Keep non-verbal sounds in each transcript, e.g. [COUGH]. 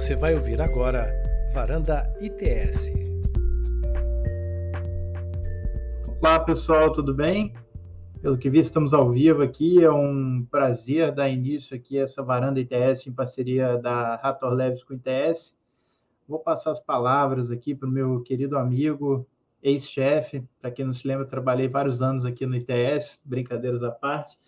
Você vai ouvir agora Varanda ITS. Olá pessoal, tudo bem? Pelo que vi, estamos ao vivo aqui. É um prazer dar início aqui a essa Varanda ITS em parceria da Rator Leves com ITS. Vou passar as palavras aqui para o meu querido amigo, ex-chefe. Para quem não se lembra, trabalhei vários anos aqui no ITS, brincadeiras à parte,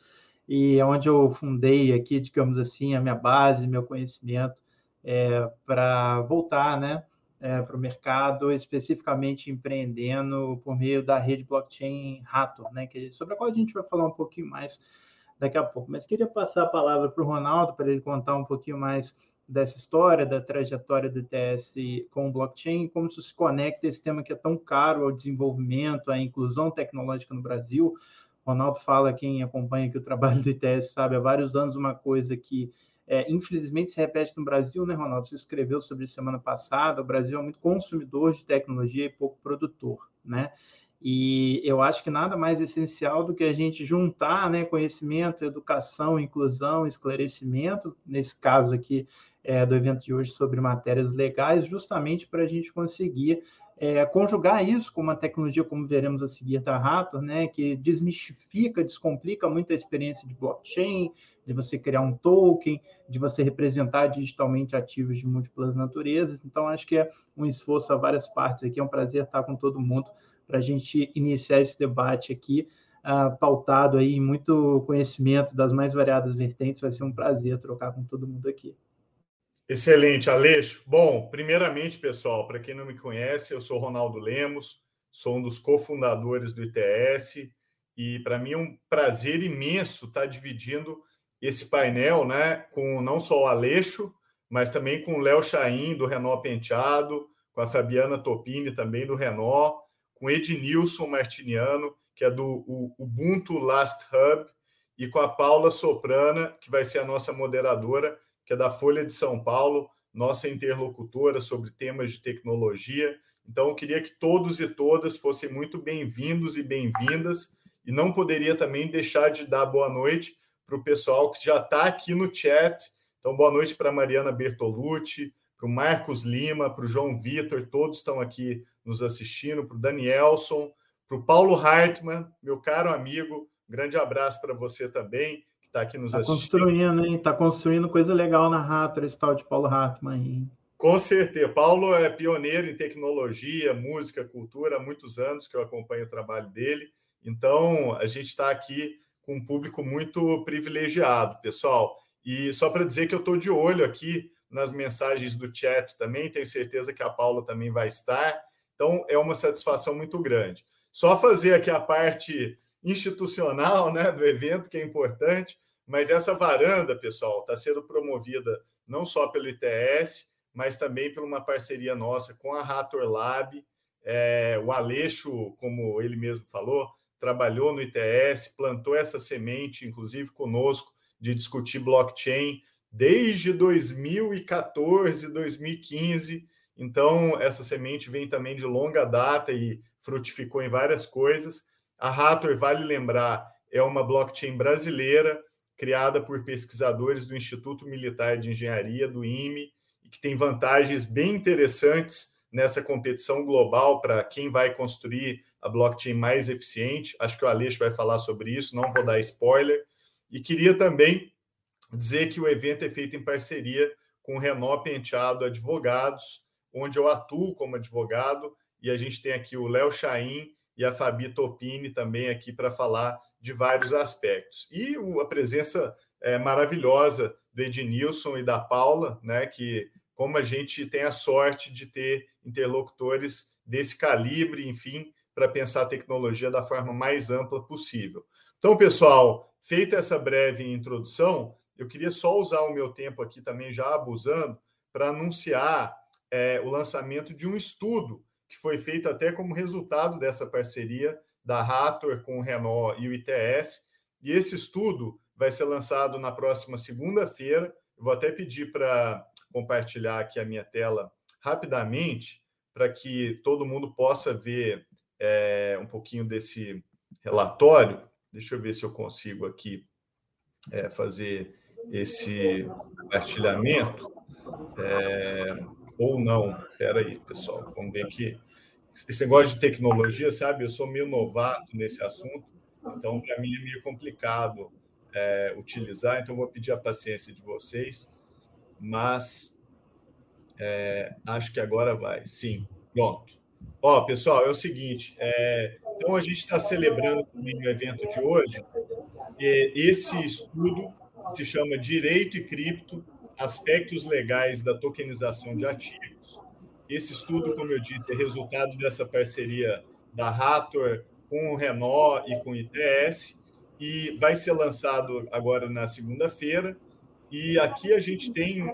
e é onde eu fundei aqui, digamos assim, a minha base, meu conhecimento é, para voltar né, é, para o mercado, especificamente empreendendo por meio da rede blockchain Rator, né, que, sobre a qual a gente vai falar um pouquinho mais daqui a pouco. Mas queria passar a palavra para o Ronaldo, para ele contar um pouquinho mais dessa história, da trajetória do ITS com o blockchain, como isso se conecta esse tema que é tão caro ao desenvolvimento, à inclusão tecnológica no Brasil. Ronaldo fala, quem acompanha aqui o trabalho do ITS sabe, há vários anos uma coisa que é, infelizmente se repete no Brasil, né, Ronaldo? Você escreveu sobre isso semana passada. O Brasil é muito consumidor de tecnologia e pouco produtor, né? E eu acho que nada mais essencial do que a gente juntar né, conhecimento, educação, inclusão, esclarecimento, nesse caso aqui é, do evento de hoje sobre matérias legais, justamente para a gente conseguir é, conjugar isso com uma tecnologia, como veremos a seguir da Raptor, né, que desmistifica, descomplica muito a experiência de blockchain, de você criar um token, de você representar digitalmente ativos de múltiplas naturezas. Então, acho que é um esforço a várias partes aqui. É um prazer estar com todo mundo para a gente iniciar esse debate aqui, uh, pautado aí em muito conhecimento das mais variadas vertentes. Vai ser um prazer trocar com todo mundo aqui. Excelente, Aleixo. Bom, primeiramente, pessoal, para quem não me conhece, eu sou Ronaldo Lemos, sou um dos cofundadores do ITS e para mim é um prazer imenso estar dividindo esse painel, né, com não só o Aleixo, mas também com o Léo Chaim, do Renault Penteado, com a Fabiana Topini, também do Renault, com Ednilson Martiniano, que é do Ubuntu Last Hub, e com a Paula Soprana, que vai ser a nossa moderadora, que é da Folha de São Paulo, nossa interlocutora sobre temas de tecnologia. Então, eu queria que todos e todas fossem muito bem-vindos e bem-vindas, e não poderia também deixar de dar boa noite para o pessoal que já está aqui no chat. Então, boa noite para Mariana Bertolucci, para o Marcos Lima, para o João Vitor, todos estão aqui nos assistindo, para o Danielson, para o Paulo Hartmann, meu caro amigo, grande abraço para você também, está aqui nos tá assistindo. Está construindo, hein? Está construindo coisa legal na Raptor, esse tal de Paulo Hartmann aí. Com certeza. Paulo é pioneiro em tecnologia, música, cultura, há muitos anos que eu acompanho o trabalho dele. Então, a gente está aqui com um público muito privilegiado, pessoal. E só para dizer que eu estou de olho aqui nas mensagens do chat também, tenho certeza que a Paula também vai estar. Então, é uma satisfação muito grande. Só fazer aqui a parte institucional né, do evento, que é importante, mas essa varanda, pessoal, está sendo promovida não só pelo ITS, mas também por uma parceria nossa com a Rator Lab. É, o Aleixo, como ele mesmo falou, trabalhou no ITS, plantou essa semente, inclusive conosco, de discutir blockchain desde 2014, 2015. Então, essa semente vem também de longa data e frutificou em várias coisas. A Rator, vale lembrar, é uma blockchain brasileira criada por pesquisadores do Instituto Militar de Engenharia, do IME, e que tem vantagens bem interessantes nessa competição global para quem vai construir a blockchain mais eficiente. Acho que o Aleixo vai falar sobre isso, não vou dar spoiler. E queria também dizer que o evento é feito em parceria com o Renault Penteado Advogados, onde eu atuo como advogado, e a gente tem aqui o Léo Chaim e a Fabi Topini também aqui para falar de vários aspectos. E a presença é, maravilhosa do Ednilson e da Paula, né, que como a gente tem a sorte de ter interlocutores desse calibre, enfim, para pensar a tecnologia da forma mais ampla possível. Então, pessoal, feita essa breve introdução, eu queria só usar o meu tempo aqui também, já abusando, para anunciar é, o lançamento de um estudo que foi feito até como resultado dessa parceria da Rator com o Renault e o ITS. E esse estudo vai ser lançado na próxima segunda-feira. Vou até pedir para compartilhar aqui a minha tela rapidamente, para que todo mundo possa ver é, um pouquinho desse relatório. Deixa eu ver se eu consigo aqui é, fazer esse compartilhamento. É, ou não. Espera aí, pessoal. Vamos ver aqui. Esse negócio de tecnologia, sabe? Eu sou meio novato nesse assunto, então para mim é meio complicado é, utilizar, então vou pedir a paciência de vocês, mas é, acho que agora vai. Sim, pronto. Ó, pessoal, é o seguinte: é, então a gente está celebrando o evento de hoje. esse estudo se chama Direito e Cripto Aspectos Legais da Tokenização de Ativos. Esse estudo, como eu disse, é resultado dessa parceria da Rator com o Renault e com o ITS e vai ser lançado agora na segunda-feira. E aqui a gente tem,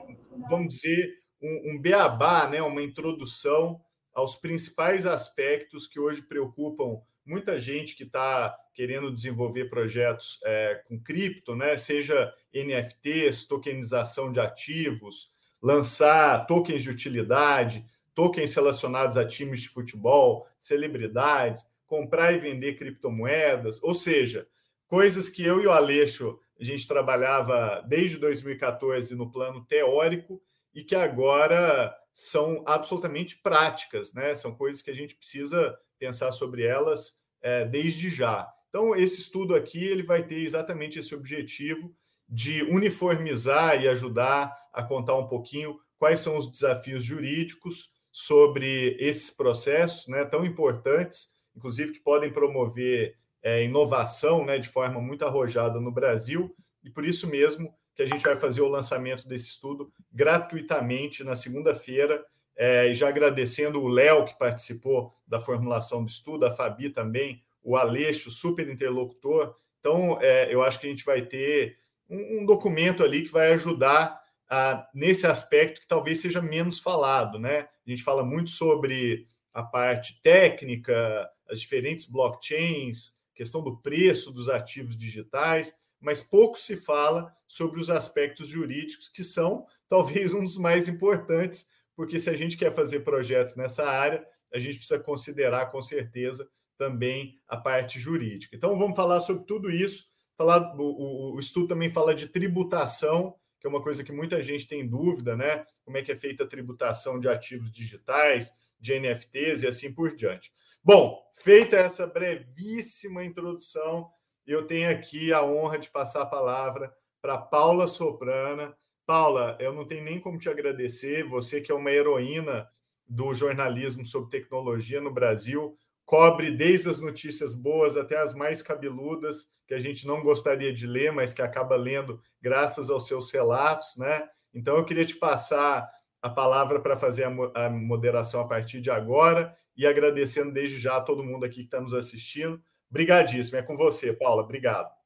vamos dizer, um, um beabá, né, uma introdução aos principais aspectos que hoje preocupam muita gente que está querendo desenvolver projetos é, com cripto, né? seja NFTs, tokenização de ativos, lançar tokens de utilidade, tokens relacionados a times de futebol, celebridades, comprar e vender criptomoedas, ou seja, coisas que eu e o Aleixo a gente trabalhava desde 2014 no plano teórico e que agora são absolutamente práticas, né? São coisas que a gente precisa pensar sobre elas é, desde já. Então, esse estudo aqui ele vai ter exatamente esse objetivo de uniformizar e ajudar a contar um pouquinho quais são os desafios jurídicos sobre esses processos né, tão importantes, inclusive que podem promover é, inovação né, de forma muito arrojada no Brasil, e por isso mesmo que a gente vai fazer o lançamento desse estudo gratuitamente na segunda-feira, é, já agradecendo o Léo, que participou da formulação do estudo, a Fabi também, o Aleixo, super interlocutor. Então, é, eu acho que a gente vai ter um, um documento ali que vai ajudar a, nesse aspecto que talvez seja menos falado. Né? A gente fala muito sobre a parte técnica, as diferentes blockchains, questão do preço dos ativos digitais, mas pouco se fala sobre os aspectos jurídicos, que são talvez um dos mais importantes, porque se a gente quer fazer projetos nessa área, a gente precisa considerar com certeza também a parte jurídica. Então vamos falar sobre tudo isso. Falar, o, o, estudo também fala de tributação, que é uma coisa que muita gente tem dúvida, né? Como é que é feita a tributação de ativos digitais, de NFTs e assim por diante. Bom, feita essa brevíssima introdução, eu tenho aqui a honra de passar a palavra para Paula Soprana. Paula, eu não tenho nem como te agradecer, você que é uma heroína do jornalismo sobre tecnologia no Brasil, cobre desde as notícias boas até as mais cabeludas, que a gente não gostaria de ler, mas que acaba lendo graças aos seus relatos, né? Então eu queria te passar a palavra para fazer a moderação a partir de agora e agradecendo desde já a todo mundo aqui que está nos assistindo. Obrigadíssimo, é com você, Paula. Obrigado.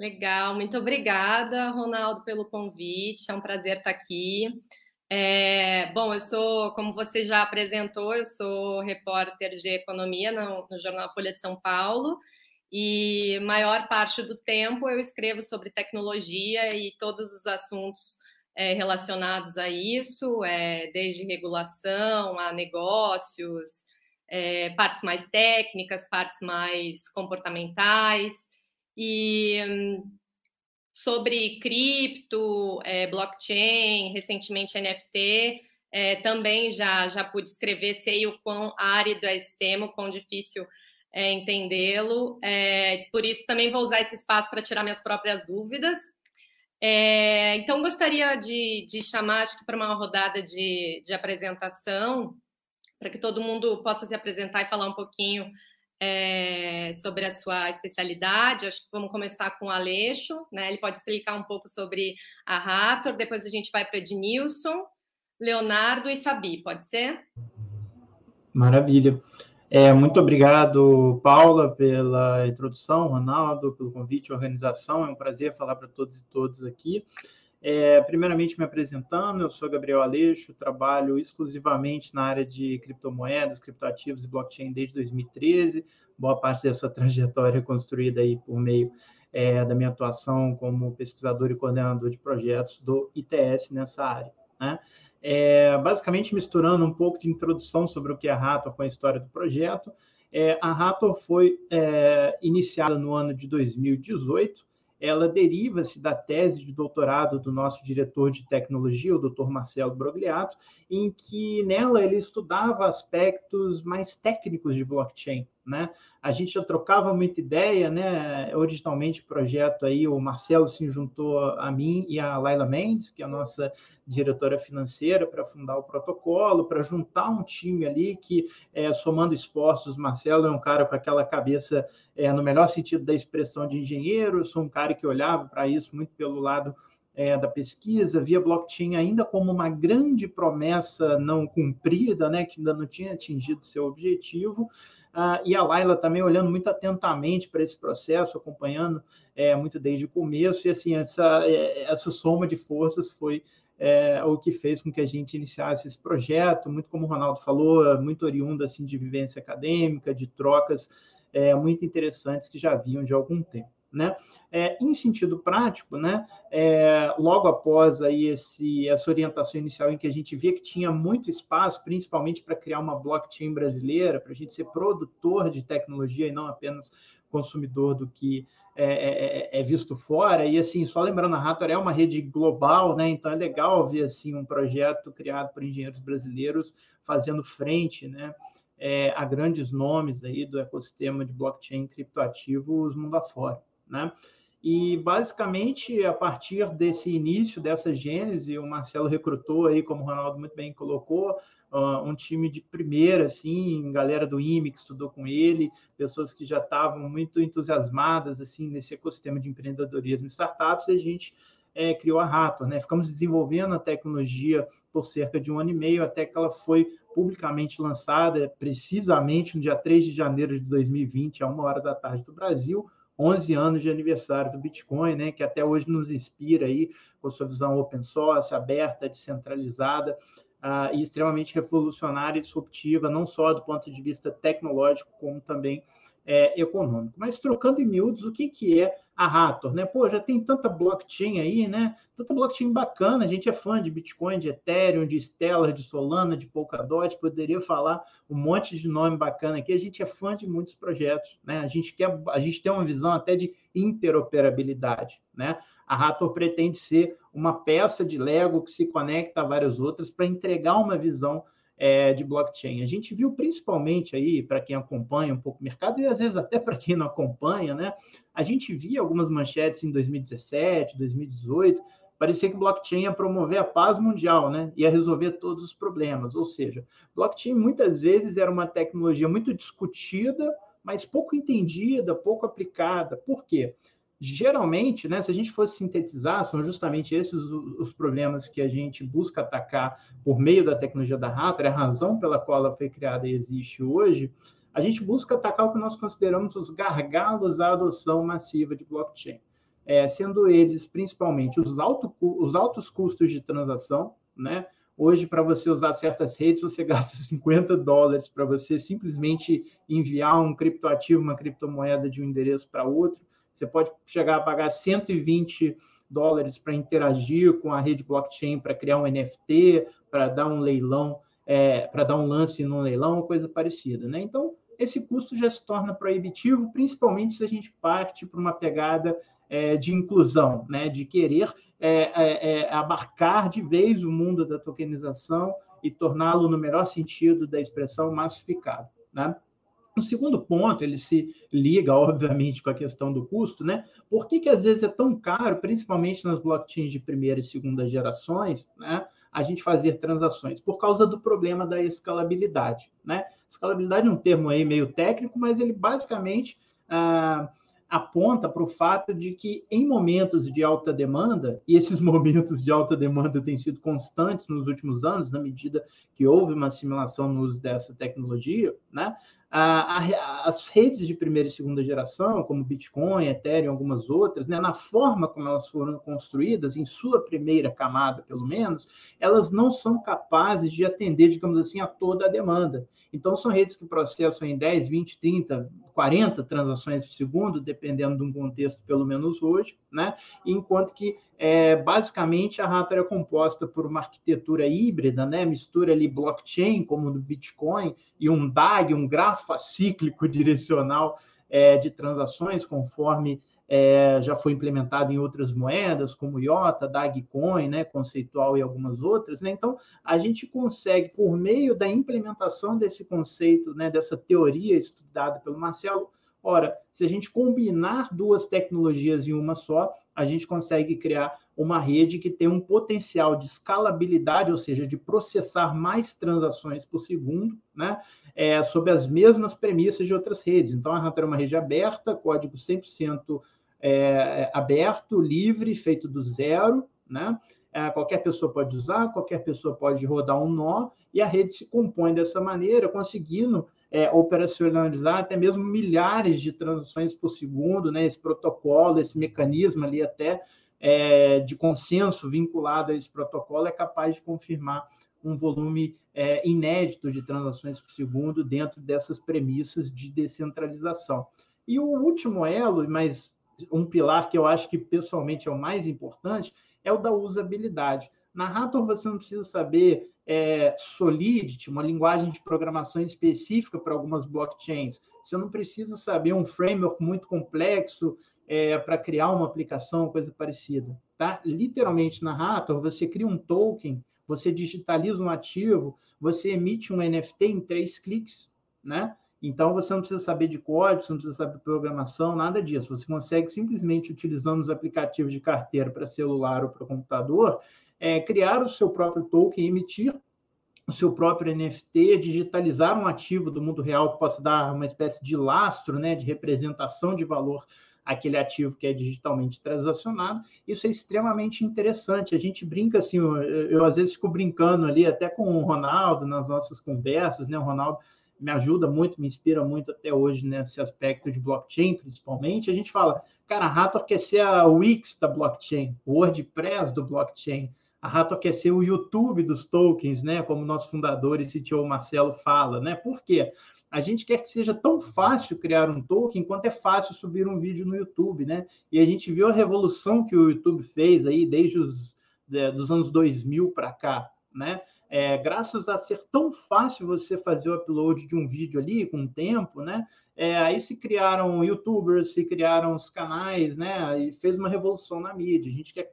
Legal, muito obrigada, Ronaldo, pelo convite. É um prazer estar aqui. É, bom, eu sou, como você já apresentou, eu sou repórter de economia no, no, jornal Folha de São Paulo e maior parte do tempo eu escrevo sobre tecnologia e todos os assuntos é, relacionados a isso, é, desde regulação a negócios, é, partes mais técnicas, partes mais comportamentais e hum, sobre cripto, é, blockchain, recentemente NFT, é, também já, já pude escrever, sei o quão árido é esse tema, o quão difícil é entendê-lo. É, por isso, também vou usar esse espaço para tirar minhas próprias dúvidas. É, então, gostaria de, de chamar, acho que para uma rodada de, de apresentação, para que todo mundo possa se apresentar e falar um pouquinho é, sobre a sua especialidade. Acho que vamos começar com o Aleixo, né? Ele pode explicar um pouco sobre a Rator, depois a gente vai para Ednilson, Leonardo e Fabi, pode ser? Maravilha. É, muito obrigado, Paula, pela introdução, Ronaldo, pelo convite, organização. É um prazer falar para todos e todas aqui. É, primeiramente, me apresentando, eu sou Gabriel Aleixo, trabalho exclusivamente na área de criptomoedas, criptoativos e blockchain desde 2013. Boa parte dessa [LAUGHS] trajetória construída aí por meio é, da minha atuação como pesquisador e coordenador de projetos do ITS nessa área. Né? É, basicamente, misturando um pouco de introdução sobre o que é a Rator com a história do projeto. É, a Rator foi é, iniciada no ano de 2018 ela deriva-se da tese de doutorado do nosso diretor de tecnologia, o Dr. Marcelo Brogliato, em que nela ele estudava aspectos mais técnicos de blockchain. Né? A gente já trocava muita ideia, né? Originalmente, o projeto aí, o Marcelo se juntou a mim e a Laila Mendes, que é a nossa diretora financeira, para fundar o protocolo, para juntar um time ali que, é, somando esforços, Marcelo é um cara com aquela cabeça, é, no melhor sentido da expressão de engenheiro, eu sou um cara que olhava para isso muito pelo lado é, da pesquisa, via blockchain ainda como uma grande promessa não cumprida, né, que ainda não tinha atingido seu objetivo, ah, e a Laila também olhando muito atentamente para esse processo, acompanhando é, muito desde o começo, e assim, essa, é, essa soma de forças foi é, o que fez com que a gente iniciasse esse projeto, muito como o Ronaldo falou, muito oriundo assim, de vivência acadêmica, de trocas é, muito interessantes que já vinham de algum tempo. Né? É, em sentido prático, né, é, logo após aí esse, essa orientação inicial em que a gente via que tinha muito espaço, principalmente para criar uma blockchain brasileira, para a gente ser produtor de tecnologia e não apenas consumidor do que é, é, é, é visto fora. E assim, só lembrando, a Rator é uma rede global, né? Então é legal ver assim um projeto criado por engenheiros brasileiros fazendo frente, né? É, a grandes nomes aí do ecossistema de blockchain criptoativos mundo afora né? E basicamente, a partir desse início, dessa gênese, o Marcelo recrutou aí, como o Ronaldo muito bem colocou, uh, um time de primeira, assim, galera do IME que estudou com ele, pessoas que já estavam muito entusiasmadas assim nesse ecossistema de empreendedorismo e startups, e a gente é, criou a Rator, né? Ficamos desenvolvendo a tecnologia por cerca de um ano e meio, até que ela foi publicamente lançada precisamente no dia 3 de janeiro de 2020, a uma hora da tarde do Brasil, 11 anos de aniversário do Bitcoin, né, que até hoje nos inspira aí com sua visão open source, aberta, descentralizada uh, e extremamente revolucionária e disruptiva, não só do ponto de vista tecnológico, como também é, econômico. Mas trocando em miúdos, o que, que é a Rator, né? Pô, já tem tanta blockchain aí, né? Tanta blockchain bacana, a gente é fã de Bitcoin, de Ethereum, de Stellar, de Solana, de Polkadot, poderia falar um monte de nome bacana aqui. A gente é fã de muitos projetos, né? A gente quer, a gente tem uma visão até de interoperabilidade, né? A Rator pretende ser uma peça de Lego que se conecta a várias outras para entregar uma visão é, de blockchain. A gente viu principalmente aí, para quem acompanha um pouco o mercado, e às vezes até para quem não acompanha, né? A gente via algumas manchetes em 2017, 2018, parecia que blockchain ia promover a paz mundial, né? Ia resolver todos os problemas. Ou seja, blockchain muitas vezes era uma tecnologia muito discutida, mas pouco entendida, pouco aplicada. Por quê? Geralmente, né, se a gente fosse sintetizar, são justamente esses os, problemas que a gente busca atacar por meio da tecnologia da Rator, é a razão pela qual ela foi criada e existe hoje. A gente busca atacar o que nós consideramos os gargalos à adoção massiva de blockchain, é, sendo eles principalmente os, alto, os altos custos de transação, né? Hoje, para você usar certas redes, você [LAUGHS] gasta 50 dólares para você simplesmente enviar um criptoativo, uma criptomoeda de um endereço para outro. Você pode chegar a pagar 120 dólares para interagir com a rede blockchain, para criar um NFT, para dar um leilão, é, para dar um lance num leilão, coisa parecida. Né? Então, esse custo já se torna proibitivo, principalmente se a gente parte para uma pegada é, de inclusão, né? de querer é, é, é abarcar de vez o mundo da tokenização e torná-lo, no melhor sentido da expressão, massificado. Né? O segundo ponto, ele se liga, obviamente, com a questão do custo, né? Por que, que às vezes é tão caro, principalmente nas blockchains de primeira e segunda gerações, né? A gente fazer transações? Por causa do problema da escalabilidade, né? Escalabilidade é um termo aí meio técnico, mas ele basicamente ah, aponta para o fato de que em momentos de alta demanda, e esses [LAUGHS] momentos de alta demanda têm sido constantes nos últimos anos, na medida que houve uma assimilação no uso dessa tecnologia, né? A, a, as redes de primeira e segunda geração, como Bitcoin, Ethereum algumas outras, né, na forma como elas foram construídas, em sua primeira camada, pelo menos, elas não são capazes de atender, digamos assim, a toda a demanda. Então, são redes que processam em 10, 20, 30, 40 transações por segundo, dependendo de um contexto, pelo menos hoje, né? enquanto que é, basicamente a Rator é composta por uma arquitetura híbrida, né? mistura ali blockchain, como no Bitcoin, e um DAG, um grafo acíclico [LAUGHS] direcional é, de transações, conforme é, já foi implementado em outras moedas, como IOTA, Dagcoin, né, conceitual e algumas outras. Né? Então, a gente consegue, por meio da implementação desse conceito, né, dessa teoria estudada pelo Marcelo, ora, se a gente combinar duas tecnologias em uma só, a gente consegue criar uma rede que tem um potencial de escalabilidade, ou seja, de processar mais transações por segundo, né, é, sob as mesmas premissas de outras redes. Então, a Hunter é uma rede aberta, código 100% é, aberto, livre, feito do zero, né? É, qualquer pessoa pode usar, qualquer pessoa pode rodar um nó, e a rede se compõe dessa maneira, conseguindo é, operacionalizar até mesmo milhares de transações por segundo, né? Esse protocolo, esse mecanismo ali até é, de consenso vinculado a esse protocolo é capaz de confirmar um volume é, inédito de transações por segundo dentro dessas premissas de descentralização. E o último elo, mas um pilar que eu acho que pessoalmente é o mais importante, é o da usabilidade. Na Hathor você não precisa saber é, Solidity, uma linguagem de programação específica para algumas blockchains. Você não precisa saber um framework muito complexo é, para criar uma aplicação, coisa parecida. Tá? Literalmente na Hathor você cria um token, você digitaliza um ativo, você emite um NFT em três cliques, né? Então, você não precisa saber de código, você não precisa saber programação, nada disso. Você consegue simplesmente, utilizando os aplicativos de carteira para celular ou para computador, é, criar o seu próprio token, emitir o seu próprio NFT, digitalizar um ativo do mundo real que possa dar uma espécie de lastro, né, de representação de valor aquele ativo que é digitalmente transacionado. Isso é extremamente interessante. A gente brinca assim, eu, eu às vezes fico brincando ali até com o Ronaldo nas nossas conversas, né? O Ronaldo me ajuda muito, me inspira muito até hoje nesse aspecto de blockchain, principalmente. A gente fala, cara, a Hathor quer ser a Wix da blockchain, o WordPress do blockchain. A Hathor quer ser o YouTube dos tokens, né? Como nosso fundador e CTO Marcelo fala, né? Por quê? A gente quer que seja tão fácil criar um token quanto é fácil subir um vídeo no YouTube, né? E a gente viu a revolução que o YouTube fez aí desde os é, dos anos 2000 para cá, né? É, graças a ser tão fácil você fazer o upload de um vídeo ali com o tempo, né? É, aí se criaram youtubers, se criaram os canais, né? E fez uma revolução na mídia. A gente quer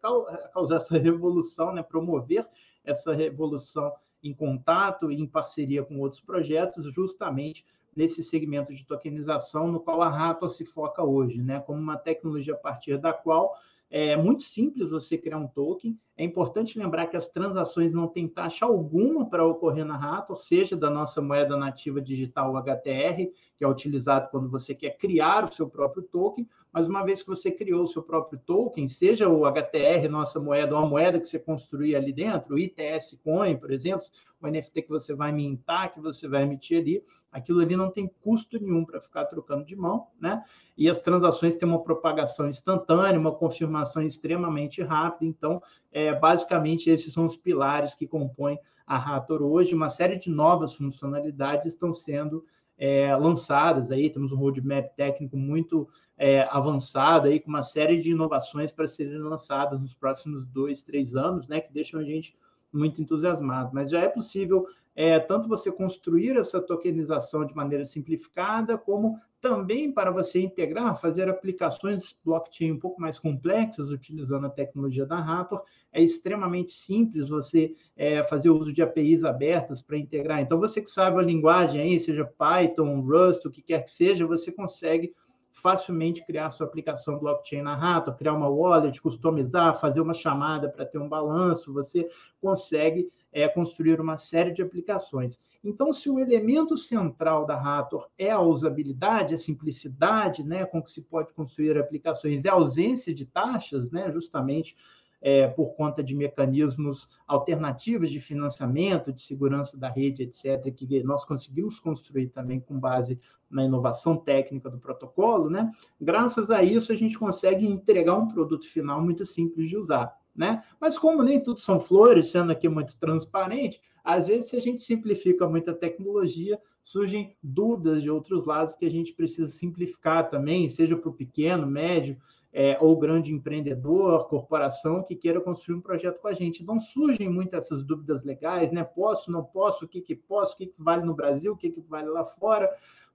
causar essa [LAUGHS] revolução, né? Promover essa revolução em contato e em parceria com outros projetos, justamente nesse segmento de tokenização no qual a Rato se foca hoje, né? Como uma tecnologia a partir da qual é muito simples você criar um token. É importante lembrar que as transações não têm taxa alguma para ocorrer na Rator, seja da nossa moeda nativa digital HTR, que é utilizado quando você quer criar o seu próprio token, mas uma vez que você criou o seu próprio token, seja o HTR, nossa moeda, ou a moeda que você construir ali dentro, o ITS Coin, por exemplo, o NFT que você vai mintar, que você vai emitir ali, aquilo ali não tem custo nenhum para ficar trocando de mão, né? E as transações têm uma propagação instantânea, uma confirmação extremamente rápida. Então, é, basicamente, esses são os pilares que compõem a Rator hoje. Uma série de novas funcionalidades estão sendo é, lançadas aí, temos um roadmap técnico muito é, avançado aí, com uma série de inovações para serem lançadas nos próximos dois, três anos, né, que deixam a gente muito entusiasmado. Mas já é possível é, tanto você construir essa tokenização de maneira simplificada, como também para você integrar, fazer aplicações blockchain um pouco mais complexas, utilizando a tecnologia da Raptor. É extremamente simples você é, fazer uso de APIs abertas para integrar. Então, você que sabe a linguagem aí, seja Python, Rust, o que quer que seja, você consegue facilmente criar sua aplicação blockchain na Rato, criar uma wallet, customizar, fazer uma chamada para ter um balanço, você consegue é, construir uma série de aplicações. Então, se o elemento central da Rator é a usabilidade, a simplicidade, né, com que se pode construir aplicações, é a ausência de taxas, né, justamente é, por conta de mecanismos alternativos de financiamento, de segurança da rede, etc., que nós conseguimos construir também com base na inovação técnica do protocolo, né? Graças a isso, a gente consegue entregar um produto final muito simples de usar, né? Mas como nem tudo são flores, sendo aqui muito transparente, às vezes, se a gente simplifica muito a tecnologia, surgem dúvidas de outros lados que a gente precisa simplificar também, seja para o pequeno, médio, é, ou grande empreendedor, corporação que queira construir um projeto com a gente. Então surgem muitas essas dúvidas legais, né? Posso, não posso, o que, que posso, o que, que vale no Brasil, o que, que vale lá fora.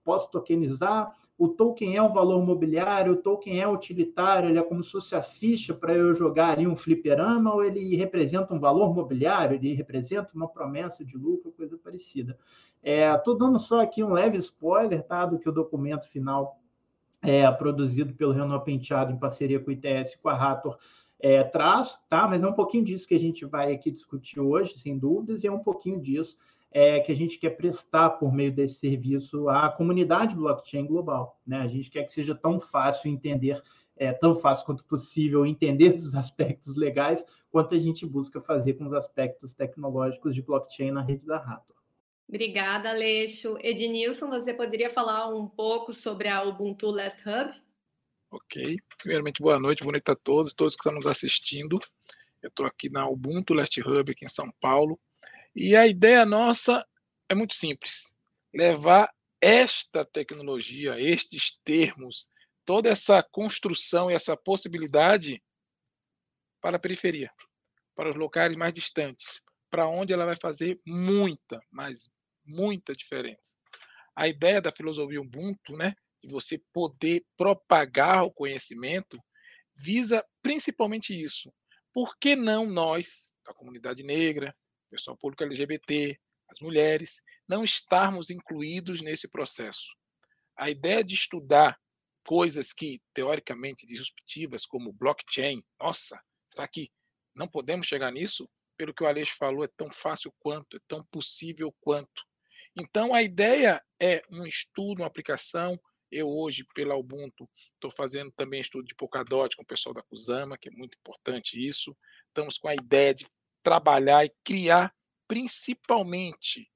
Posso tokenizar, o token é um valor mobiliário, o token é utilitário, ele é como se fosse a ficha para eu jogar ali um fliperama, ou ele representa um valor mobiliário, ele representa uma promessa de lucro, coisa parecida. Estou é, dando só aqui um leve spoiler tá, do que o documento final é, produzido pelo Renault Penteado em parceria com o ITS com a Rator é, traz, tá? Mas é um pouquinho disso que a gente vai aqui discutir hoje, sem dúvidas, e é um pouquinho disso é, que a gente quer prestar por meio desse serviço à comunidade blockchain global. Né? A gente quer que seja tão fácil entender, é, tão fácil quanto possível entender [LAUGHS] dos aspectos legais, quanto a gente busca fazer com os aspectos tecnológicos de blockchain na rede da Rator. Obrigada, Aleixo. Ednilson, você poderia falar um pouco sobre a Ubuntu Last Hub? Ok. Primeiramente, boa noite, boa noite a todos, todos que estão nos assistindo. Eu estou aqui na Ubuntu Last Hub, aqui em São Paulo. E a ideia nossa é muito simples: levar esta tecnologia, estes termos, toda essa construção e essa possibilidade para a periferia, para os locais mais distantes, para onde ela vai fazer muita, mas muita diferença. A ideia da filosofia Ubuntu, né, de você poder propagar o conhecimento, visa principalmente isso. Por que não nós, da comunidade negra, pessoal público LGBT, as mulheres, não estarmos incluídos nesse processo? A ideia de estudar coisas que, teoricamente, disruptivas, como blockchain, nossa, será que não podemos chegar nisso? Pelo que o Aleixo falou, é tão fácil quanto, é tão possível quanto. Então, a ideia é um estudo, uma aplicação. Eu, hoje, pela Ubuntu, estou fazendo também estudo de Polkadot com o pessoal da Kusama, que é muito importante isso. Estamos com a ideia de trabalhar e criar, principalmente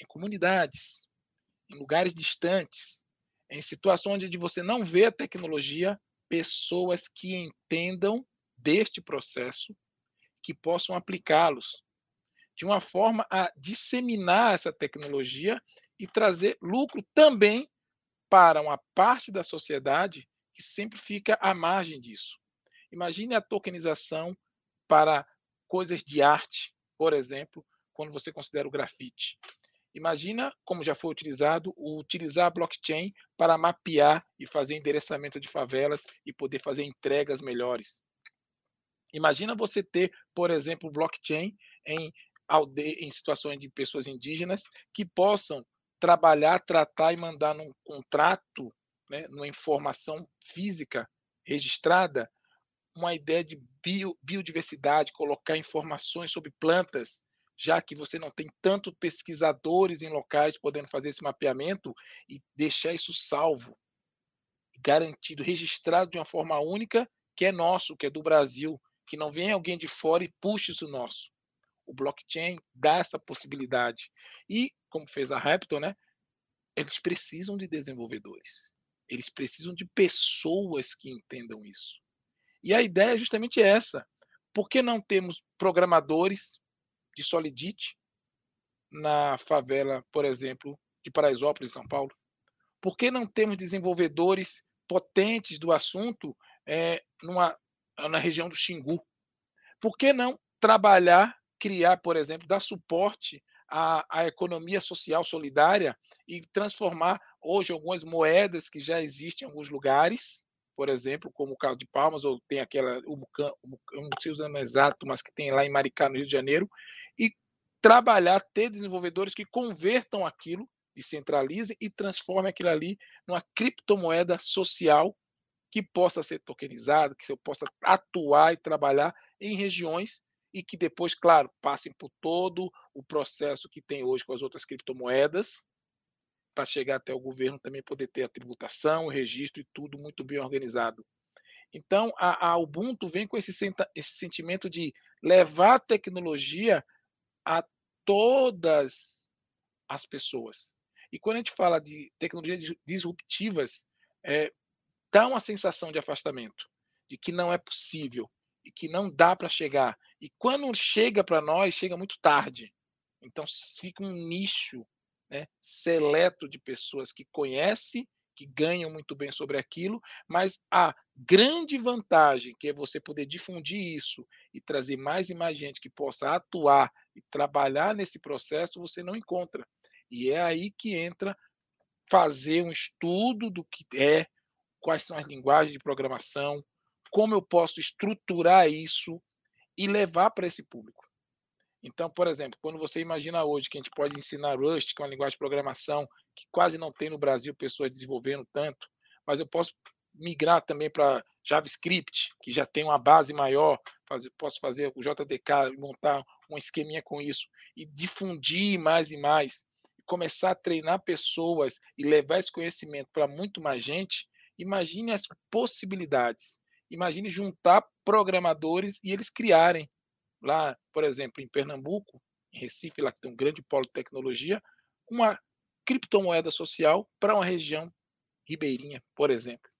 em comunidades, em lugares distantes, em situações onde você não vê a tecnologia, pessoas que entendam deste processo, que possam aplicá-los de uma forma a disseminar essa tecnologia e trazer lucro também para uma parte da sociedade que sempre fica à margem disso. Imagine a tokenização para coisas de arte, por exemplo, quando você considera o grafite. Imagina como já foi utilizado utilizar a blockchain para mapear e fazer endereçamento de favelas e poder fazer entregas melhores. Imagina você ter, por exemplo, blockchain em em situações de pessoas indígenas que possam trabalhar, tratar e mandar num contrato, né, numa informação física registrada, uma ideia de bio, biodiversidade, colocar informações sobre plantas, já que você não tem tanto pesquisadores em locais podendo fazer esse mapeamento e deixar isso salvo, garantido, registrado de uma forma única, que é nosso, que é do Brasil, que não venha alguém de fora e puxe isso nosso o blockchain dá essa possibilidade. E, como fez a Raptor, né, eles precisam de desenvolvedores. Eles precisam de pessoas que entendam isso. E a ideia é justamente essa. Por que não temos programadores de Solidity na favela, por exemplo, de Paraisópolis, São Paulo? Por que não temos desenvolvedores potentes do assunto é, numa, na região do Xingu? Por que não trabalhar criar, por exemplo, dar suporte à, à, economia social solidária e transformar hoje algumas moedas que já existem em alguns lugares, por exemplo, como o caso de Palmas, ou tem aquela, o não sei o nome exato, mas que tem lá em Maricá, no Rio de Janeiro, e trabalhar, ter desenvolvedores que convertam aquilo, descentralizem e transformem aquilo ali numa criptomoeda social que possa ser tokenizada, que eu possa atuar e trabalhar em regiões e que depois, claro, passem por todo o processo que tem hoje com as outras criptomoedas, para chegar até o governo também poder ter a tributação, o registro e tudo muito bem organizado. Então, a, a Ubuntu vem com esse, esse sentimento de levar a tecnologia a todas as pessoas. E quando a gente fala de tecnologias disruptivas, é, dá uma sensação de afastamento, de que não é possível e que não dá para chegar. E quando chega para nós, chega muito tarde. Então fica um nicho né, seleto de pessoas que conhecem, que ganham muito bem sobre aquilo, mas a grande vantagem que é você poder difundir isso e trazer mais e mais gente que possa atuar e trabalhar nesse processo, você não encontra. E é aí que entra fazer um estudo do que é, quais são as linguagens de programação, como eu posso estruturar isso e levar para esse público. Então, por exemplo, quando você imagina hoje que a gente pode ensinar Rust, que é uma linguagem de programação que quase não tem no Brasil pessoas desenvolvendo tanto, mas eu posso migrar também para JavaScript, que já tem uma base maior, fazer, posso fazer o JDK, montar um esqueminha com isso e difundir mais e mais, começar a treinar pessoas e levar esse conhecimento para muito mais gente, imagine as possibilidades. Imagine juntar programadores e eles criarem lá, por exemplo, em Pernambuco, em Recife, lá que tem um grande polo de tecnologia, uma criptomoeda social para uma região ribeirinha, por exemplo.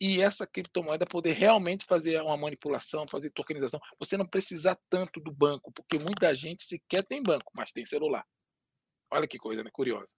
E essa criptomoeda poder realmente fazer uma manipulação, fazer tokenização. Você não precisar tanto do banco, porque muita gente sequer tem banco, mas tem celular. Olha que coisa, né? Curiosa.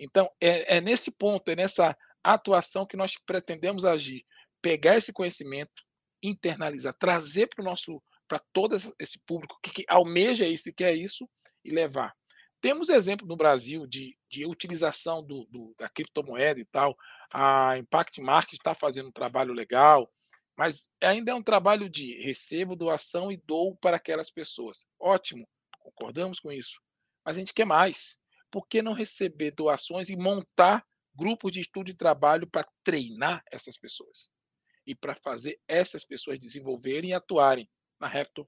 Então, é, é nesse ponto, é nessa atuação que nós pretendemos agir. Pegar esse conhecimento, internalizar, trazer para o nosso para todo esse público que, que almeja isso e quer isso e levar. Temos exemplo no Brasil de, de utilização do, do, da criptomoeda e tal. A Impact Market está fazendo um trabalho legal, mas ainda é um trabalho de recebo, doação e dou para aquelas pessoas. Ótimo, concordamos com isso. Mas a gente quer mais. Por que não receber doações e montar grupos de estudo e trabalho para treinar essas pessoas? E para fazer essas pessoas desenvolverem e atuarem na Raptor,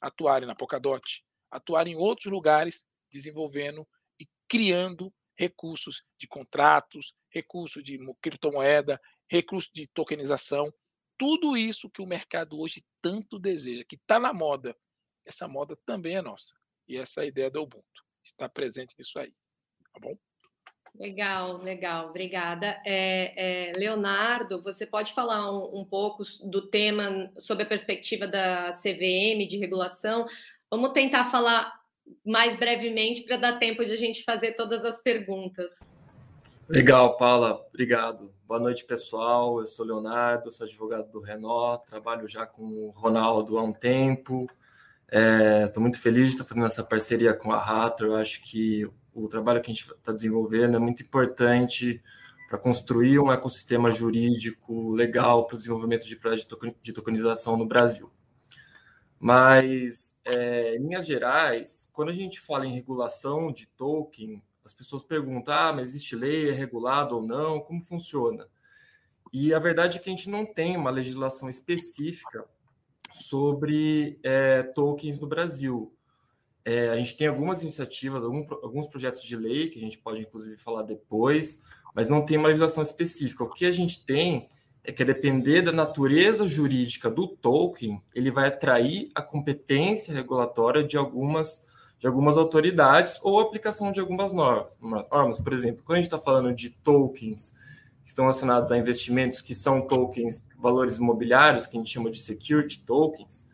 atuarem na Polkadot, atuarem em outros lugares, desenvolvendo e criando recursos de contratos, recursos de criptomoeda, recursos de tokenização, tudo isso que o mercado hoje tanto deseja, que está na moda. Essa moda também é nossa. E essa é a ideia do Ubuntu. Está presente nisso aí. Tá bom? Legal, legal, obrigada. É, é, Leonardo, você pode falar um, um, pouco do tema sob a perspectiva da CVM, de regulação? Vamos tentar falar mais brevemente para dar tempo de a gente fazer todas as perguntas. Legal, Paula, obrigado. Boa noite, pessoal. Eu sou Leonardo, sou advogado do Renault, trabalho já com o Ronaldo há um tempo. Estou é, muito feliz de estar fazendo essa parceria com a Rator. Eu acho que trabalho que a gente está desenvolvendo é muito importante para construir um ecossistema jurídico legal para o desenvolvimento de projetos de tokenização no Brasil. Mas, é, em linhas gerais, quando a gente fala em regulação de token, as pessoas perguntam: ah, mas existe lei, é regulado ou não? Como funciona? E a verdade é que a gente não tem uma legislação específica sobre é, tokens no Brasil. É, a gente tem algumas iniciativas, algum, alguns projetos de lei, que a gente pode inclusive falar depois, mas não tem uma legislação específica. O que a gente tem é que, a depender da natureza jurídica do token, ele vai atrair a competência regulatória de algumas, de algumas autoridades ou aplicação de algumas normas. normas. Por exemplo, quando a gente está falando de tokens que estão relacionados a investimentos, que são tokens, valores imobiliários, que a gente chama de security tokens,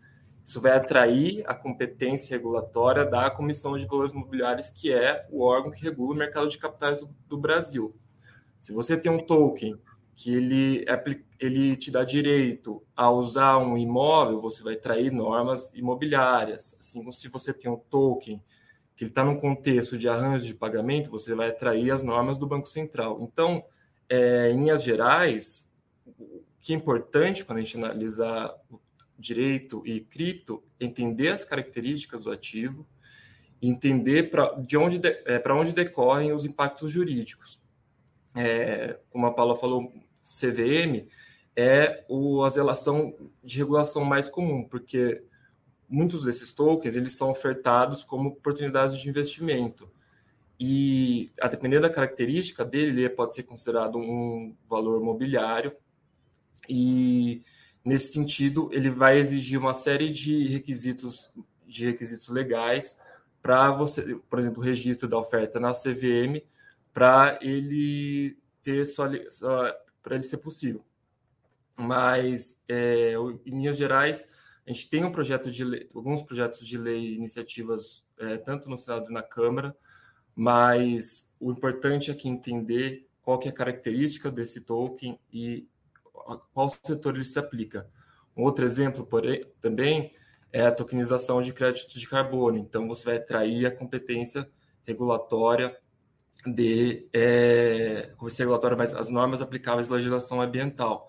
isso vai atrair a competência regulatória da Comissão de Valores Imobiliários, que é o órgão que regula o mercado de capitais do, Brasil. Se você tem um token que ele, ele te dá direito a usar um imóvel, você vai trair normas imobiliárias. Assim como se você tem um token que está num contexto de arranjo de pagamento, você vai atrair as normas do Banco Central. Então, é, em linhas gerais, o que é importante quando a gente analisar direito e cripto, entender as características do ativo, entender para de onde, de, é, onde decorrem os impactos jurídicos. É, como a Paula falou, CVM é o, a relação de regulação mais comum, porque muitos desses tokens eles são ofertados como oportunidades de investimento. E, a depender da característica dele, ele pode ser considerado um valor mobiliário. E Nesse sentido, ele vai exigir uma série de requisitos de requisitos legais para você, por exemplo, registro da oferta na CVM, para ele ter só para ele ser possível. Mas, é, em linhas gerais, a gente tem um projeto de lei, alguns projetos de lei, iniciativas, é, tanto no Senado e na Câmara, mas o importante é que entender qual que é a característica desse token e qual setor ele se aplica. Outro exemplo, porém, também é a tokenização de créditos de carbono. Então, você vai atrair a competência regulatória de é, Convenção Regulatória, mas as normas aplicáveis à legislação ambiental.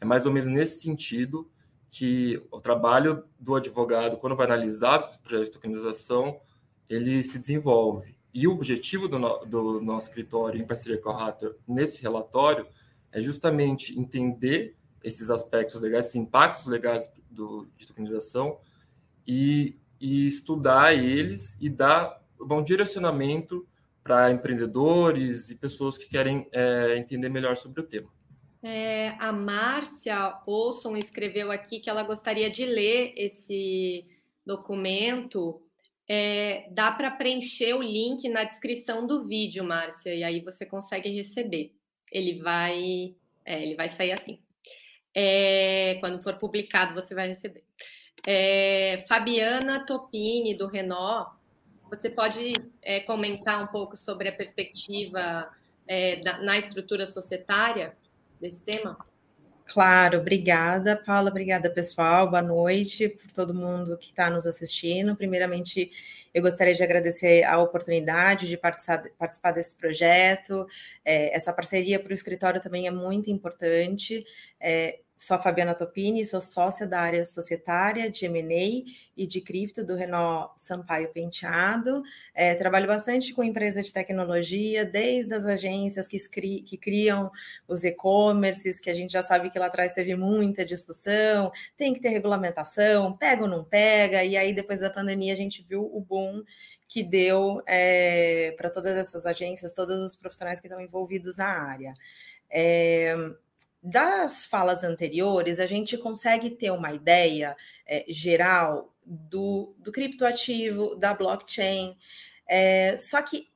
É mais ou menos nesse sentido que o trabalho do advogado, quando vai analisar o projeto de tokenização, ele se desenvolve. E o objetivo do, no, do nosso escritório, em parceria com a Hatter, nesse relatório, é justamente entender esses aspectos legais, esses impactos legais do, de tokenização e, e estudar eles e dar um direcionamento para empreendedores e pessoas que querem é, entender melhor sobre o tema. É, a Márcia Olson escreveu aqui que ela gostaria de ler esse documento. É, dá para preencher o link na descrição do vídeo, Márcia, e aí você consegue receber. Ele vai, é, ele vai sair assim. É, quando for publicado, você vai receber. É, Fabiana Topini, do Renault, você pode é, comentar um pouco sobre a perspectiva da, na estrutura societária? desse tema? Claro, obrigada, Paula, obrigada, pessoal. Boa noite por todo mundo que está nos assistindo. Primeiramente, eu gostaria de agradecer a oportunidade de participar, participar desse projeto. É, essa parceria para o escritório também é muito importante. É, Sou a Fabiana Topini, sou sócia da área societária de M&A e de cripto do Renault Sampaio Penteado. É, trabalho bastante com empresas de tecnologia, desde as agências que, que criam os e-commerces, que a gente já sabe que lá atrás teve muita discussão, tem que ter regulamentação, pega ou não pega, e aí depois da pandemia a gente viu o boom que deu é, para todas essas agências, todos os profissionais que estão envolvidos na área. É, das falas anteriores, a gente consegue ter uma ideia é, geral do, do criptoativo, da blockchain. É, só que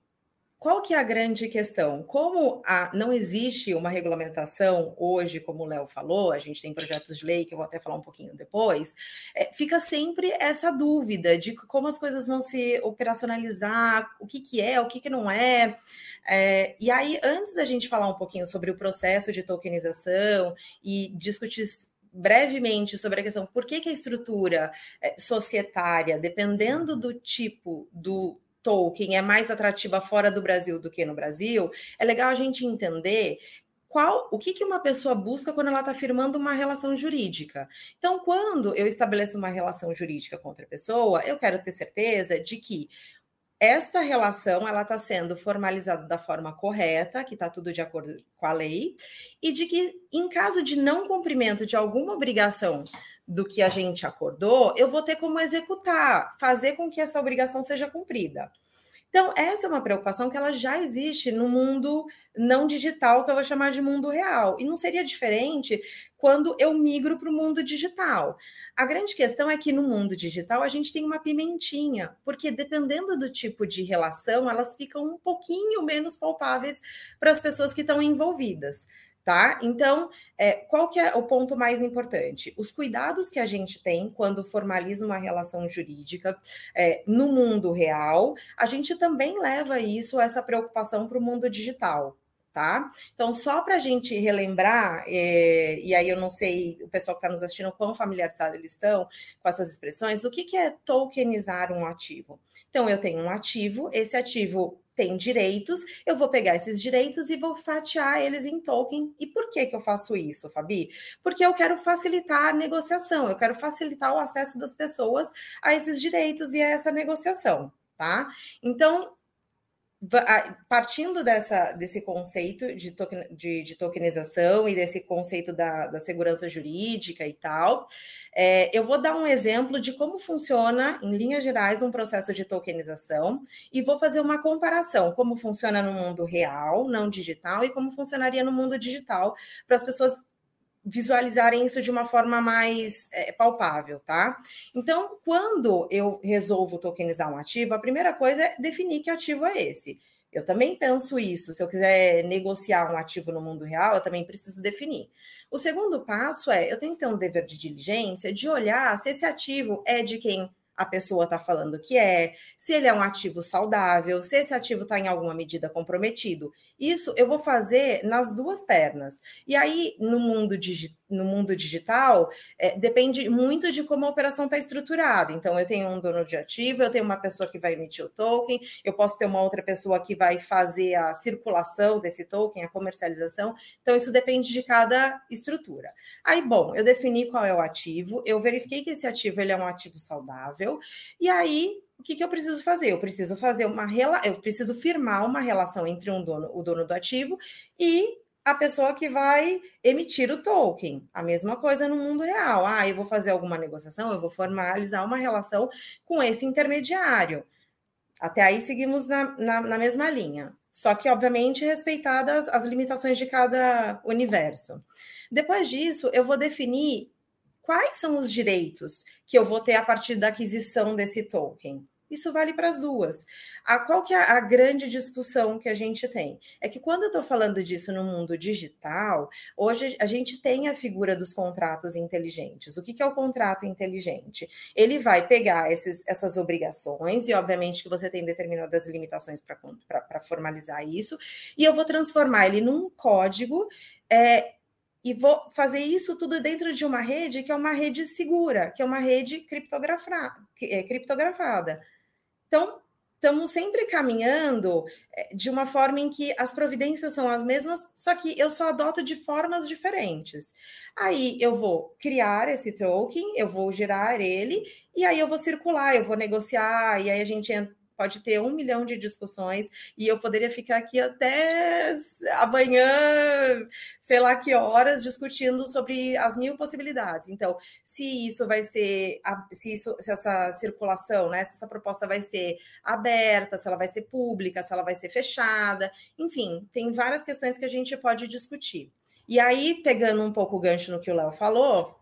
qual que é a grande questão? Como a, não existe uma regulamentação hoje, como o Léo falou, a gente tem projetos de lei que eu vou até falar um pouquinho depois, é, fica sempre essa dúvida de como as coisas vão se operacionalizar, o que, que é, o que, que não é. É. E aí, antes da gente falar um pouquinho sobre o processo de tokenização e discutir brevemente sobre a questão por que, que a estrutura é, societária, dependendo do tipo do Tolkien é mais atrativa fora do Brasil do que no Brasil, é legal a gente entender qual o que, que uma pessoa busca quando ela está firmando uma relação jurídica. Então, quando eu estabeleço uma relação jurídica com outra pessoa, eu quero ter certeza de que esta relação ela está sendo formalizada da forma correta, que está tudo de acordo com a lei, e de que, em caso de não cumprimento de alguma obrigação do que a gente acordou, eu vou ter como executar, fazer com que essa obrigação seja cumprida. Então, essa é uma preocupação que ela já existe no mundo não digital, que eu vou chamar de mundo real. E não seria diferente quando eu migro para o mundo digital. A grande questão é que no mundo digital a gente tem uma pimentinha, porque dependendo do tipo de relação, elas ficam um pouquinho menos palpáveis para as pessoas que estão envolvidas tá? Então, é, qual que é o ponto mais importante? Os cuidados que a gente tem quando formaliza uma relação jurídica é, no mundo real, a gente também leva isso, essa preocupação para o mundo digital. Tá? Então, só para a gente relembrar, é, e aí eu não sei o pessoal que está nos assistindo quão familiarizados eles estão com essas expressões, o que, que é tokenizar um ativo? Então, eu tenho um ativo, esse ativo tem direitos, eu vou pegar esses direitos e vou fatiar eles em token. E por que, que eu faço isso, Fabi? Porque eu quero facilitar a negociação, eu quero facilitar o acesso das pessoas a esses direitos e a essa negociação, tá? Então, partindo dessa, desse conceito de, token, de, de tokenização e desse conceito da, da segurança jurídica e tal, é, eu vou dar um exemplo de como funciona, em linhas gerais, um processo de tokenização e vou fazer uma comparação, como funciona no mundo real, não digital, e como funcionaria no mundo digital, para as pessoas visualizarem isso de uma forma mais é, palpável, tá? Então, quando eu resolvo tokenizar um ativo, a primeira coisa é definir que ativo é esse. Eu também penso isso. Se eu quiser negociar um ativo no mundo real, eu também preciso definir. O segundo passo é eu tenho que ter um dever de diligência de olhar se esse ativo é de quem a pessoa está falando que é, se ele é um ativo saudável, se esse ativo está em alguma medida comprometido. Isso eu vou fazer nas duas pernas. E aí, no mundo, no mundo digital, é, depende muito de como a operação está estruturada. Então, eu tenho um dono de ativo, eu tenho uma pessoa que vai emitir o token, eu posso ter uma outra pessoa que vai fazer a circulação desse token, a comercialização. Então, isso depende de cada estrutura. Aí, bom, eu defini qual é o ativo, eu verifiquei que esse ativo ele é um ativo saudável, e aí o que, que, eu preciso fazer? Eu preciso fazer uma eu preciso firmar uma relação entre um dono, o dono do ativo e a pessoa que vai emitir o token. A mesma coisa no mundo real. Ah, eu vou fazer alguma negociação, eu vou formalizar uma relação com esse intermediário. Até aí seguimos na, na, na mesma linha. Só que, obviamente, respeitadas as limitações de cada universo. Depois disso, eu vou definir quais são os direitos que eu vou ter a partir da aquisição desse token. Isso vale para as duas. A, qual que é a grande discussão que a gente tem? É que quando eu estou falando disso no mundo digital, hoje a gente tem a figura dos contratos inteligentes. O que, que é o contrato inteligente? Ele vai pegar esses, essas obrigações, e obviamente que você tem determinadas limitações para formalizar isso, e eu vou transformar ele num código. É, e vou fazer isso tudo dentro de uma rede que é uma rede segura, que é uma rede criptografada. Então, estamos sempre caminhando eh, de uma forma em que as providências são as mesmas, só que eu só adoto de formas diferentes. Aí eu vou criar esse token, eu vou gerar ele, e aí eu vou circular, eu vou negociar, e aí a gente pode ter um milhão de discussões e eu poderia ficar aqui até amanhã, sei lá que horas, discutindo sobre as mil possibilidades. Então, se isso vai ser, se, isso, se essa circulação, né, se essa proposta vai ser aberta, se ela vai ser pública, se ela vai ser fechada, enfim, tem várias questões que a gente pode discutir. E aí, pegando um pouco o gancho no que o Léo falou,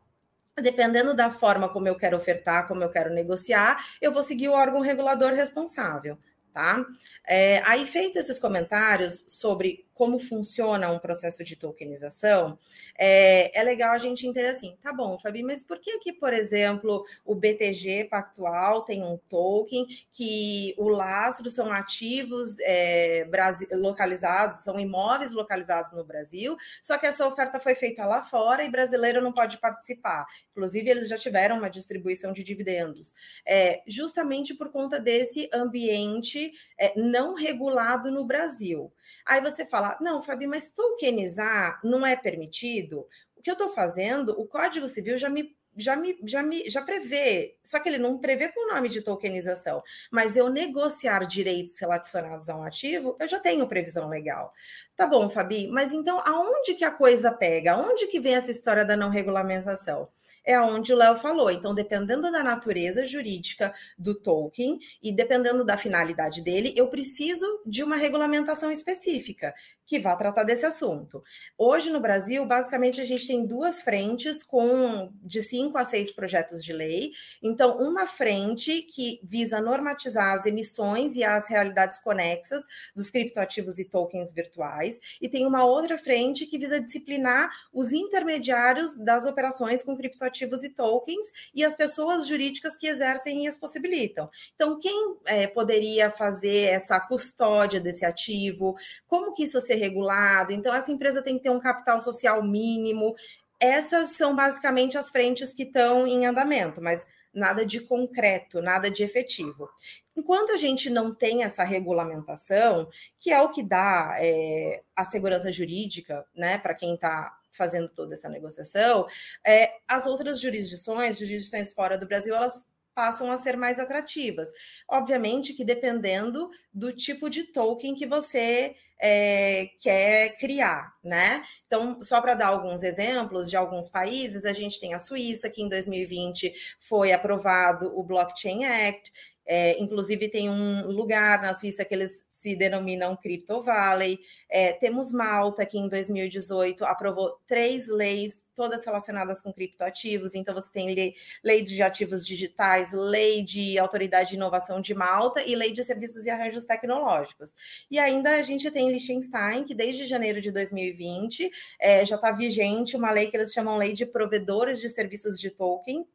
dependendo da forma como eu quero ofertar, como eu quero negociar, eu vou seguir o órgão regulador responsável, tá? É, aí, feito esses comentários sobre como funciona um processo de tokenização, é, é legal a gente entender assim, tá bom, Fabi, mas por que que, por exemplo, o BTG Pactual tem um token que o lastro são ativos é, localizados, são imóveis localizados no Brasil, só que essa oferta foi feita lá fora e brasileiro não pode participar. Inclusive, eles já tiveram uma distribuição de dividendos. É, justamente por conta desse ambiente é, não regulado no Brasil. Aí você fala, não, Fabi, mas tokenizar não é permitido? O que eu estou fazendo, o Código Civil já me já me, já me já prevê, só que ele não prevê com o nome de tokenização, mas eu negociar direitos relacionados a um ativo, eu já tenho previsão legal. Tá bom, Fabi, mas então aonde que a coisa pega? Aonde que vem essa história da não regulamentação? é onde o Léo falou. Então, dependendo da natureza jurídica do token e dependendo da finalidade dele, eu preciso de uma regulamentação específica que vá tratar desse assunto. Hoje no Brasil, basicamente, a gente tem duas frentes com de cinco a seis projetos de lei. Então, uma frente que visa normatizar as emissões e as realidades conexas dos criptoativos e tokens virtuais, e tem uma outra frente que visa disciplinar os intermediários das operações com criptoativos e tokens e as pessoas jurídicas que exercem e as possibilitam. Então, quem é, poderia fazer essa custódia desse ativo? Como que isso ser regulado, então essa empresa tem que ter um capital social mínimo. Essas são basicamente as frentes que estão em andamento, mas nada de concreto, nada de efetivo. Enquanto a gente não tem essa regulamentação, que é o que dá é, a segurança jurídica, né, para quem está fazendo toda essa negociação, é, as outras jurisdições, jurisdições fora do Brasil, elas passam a ser mais atrativas. Obviamente que dependendo do tipo de token que você é, quer criar, né? Então, só para dar alguns exemplos de alguns países, a gente tem a Suíça, que em 2020 foi aprovado o Blockchain Act, é, inclusive, tem um lugar na Suíça que eles se denominam Crypto Valley. É, temos Malta, que em 2018 aprovou três leis, todas relacionadas com criptoativos. Então, você tem lei, lei de ativos digitais, lei de autoridade de inovação de Malta e lei de serviços e arranjos tecnológicos. E ainda a gente tem Liechtenstein, que desde janeiro de 2020 é, já está vigente uma lei que eles chamam lei de provedores de serviços de tokens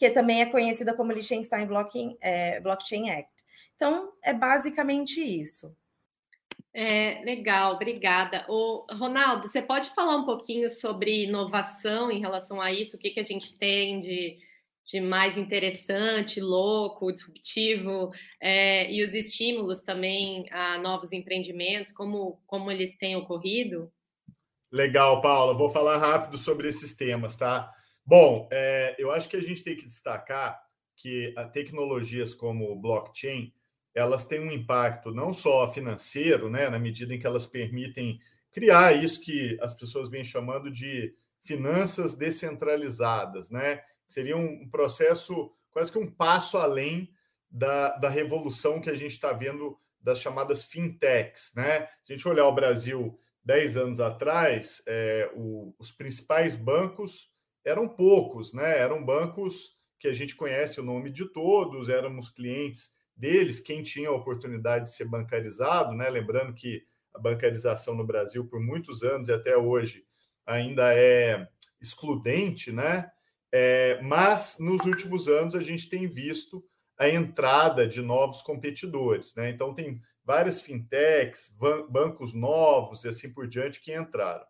que também é conhecida como Liechtenstein Blockchain, é, Blockchain Act. Então, é basicamente isso. É, legal, obrigada. O Ronaldo, você pode falar um pouquinho sobre inovação em relação a isso? O que, que a gente tem de, de mais interessante, louco, disruptivo, é, e os estímulos também a novos empreendimentos, como, como eles têm ocorrido? Legal, Paula. Vou falar rápido sobre esses temas, tá? Bom, é, eu acho que a gente tem que destacar que tecnologias como blockchain elas têm um impacto não só financeiro, né, na medida em que elas permitem criar isso que as pessoas vêm chamando de finanças descentralizadas, né? Seria um processo quase que um passo além da, da revolução que a gente está vendo das chamadas fintechs, né? Se a gente olhar o Brasil 10 anos atrás, é, o, os principais bancos eram poucos, né? Eram bancos que a gente conhece o nome de todos, éramos clientes deles, quem tinha a oportunidade de ser bancarizado, né? Lembrando que a bancarização no Brasil, por muitos anos e até hoje, ainda é excludente, né? É, mas nos últimos anos a gente tem visto a entrada de novos competidores, né? Então tem várias fintechs, bancos novos e assim por diante que entraram.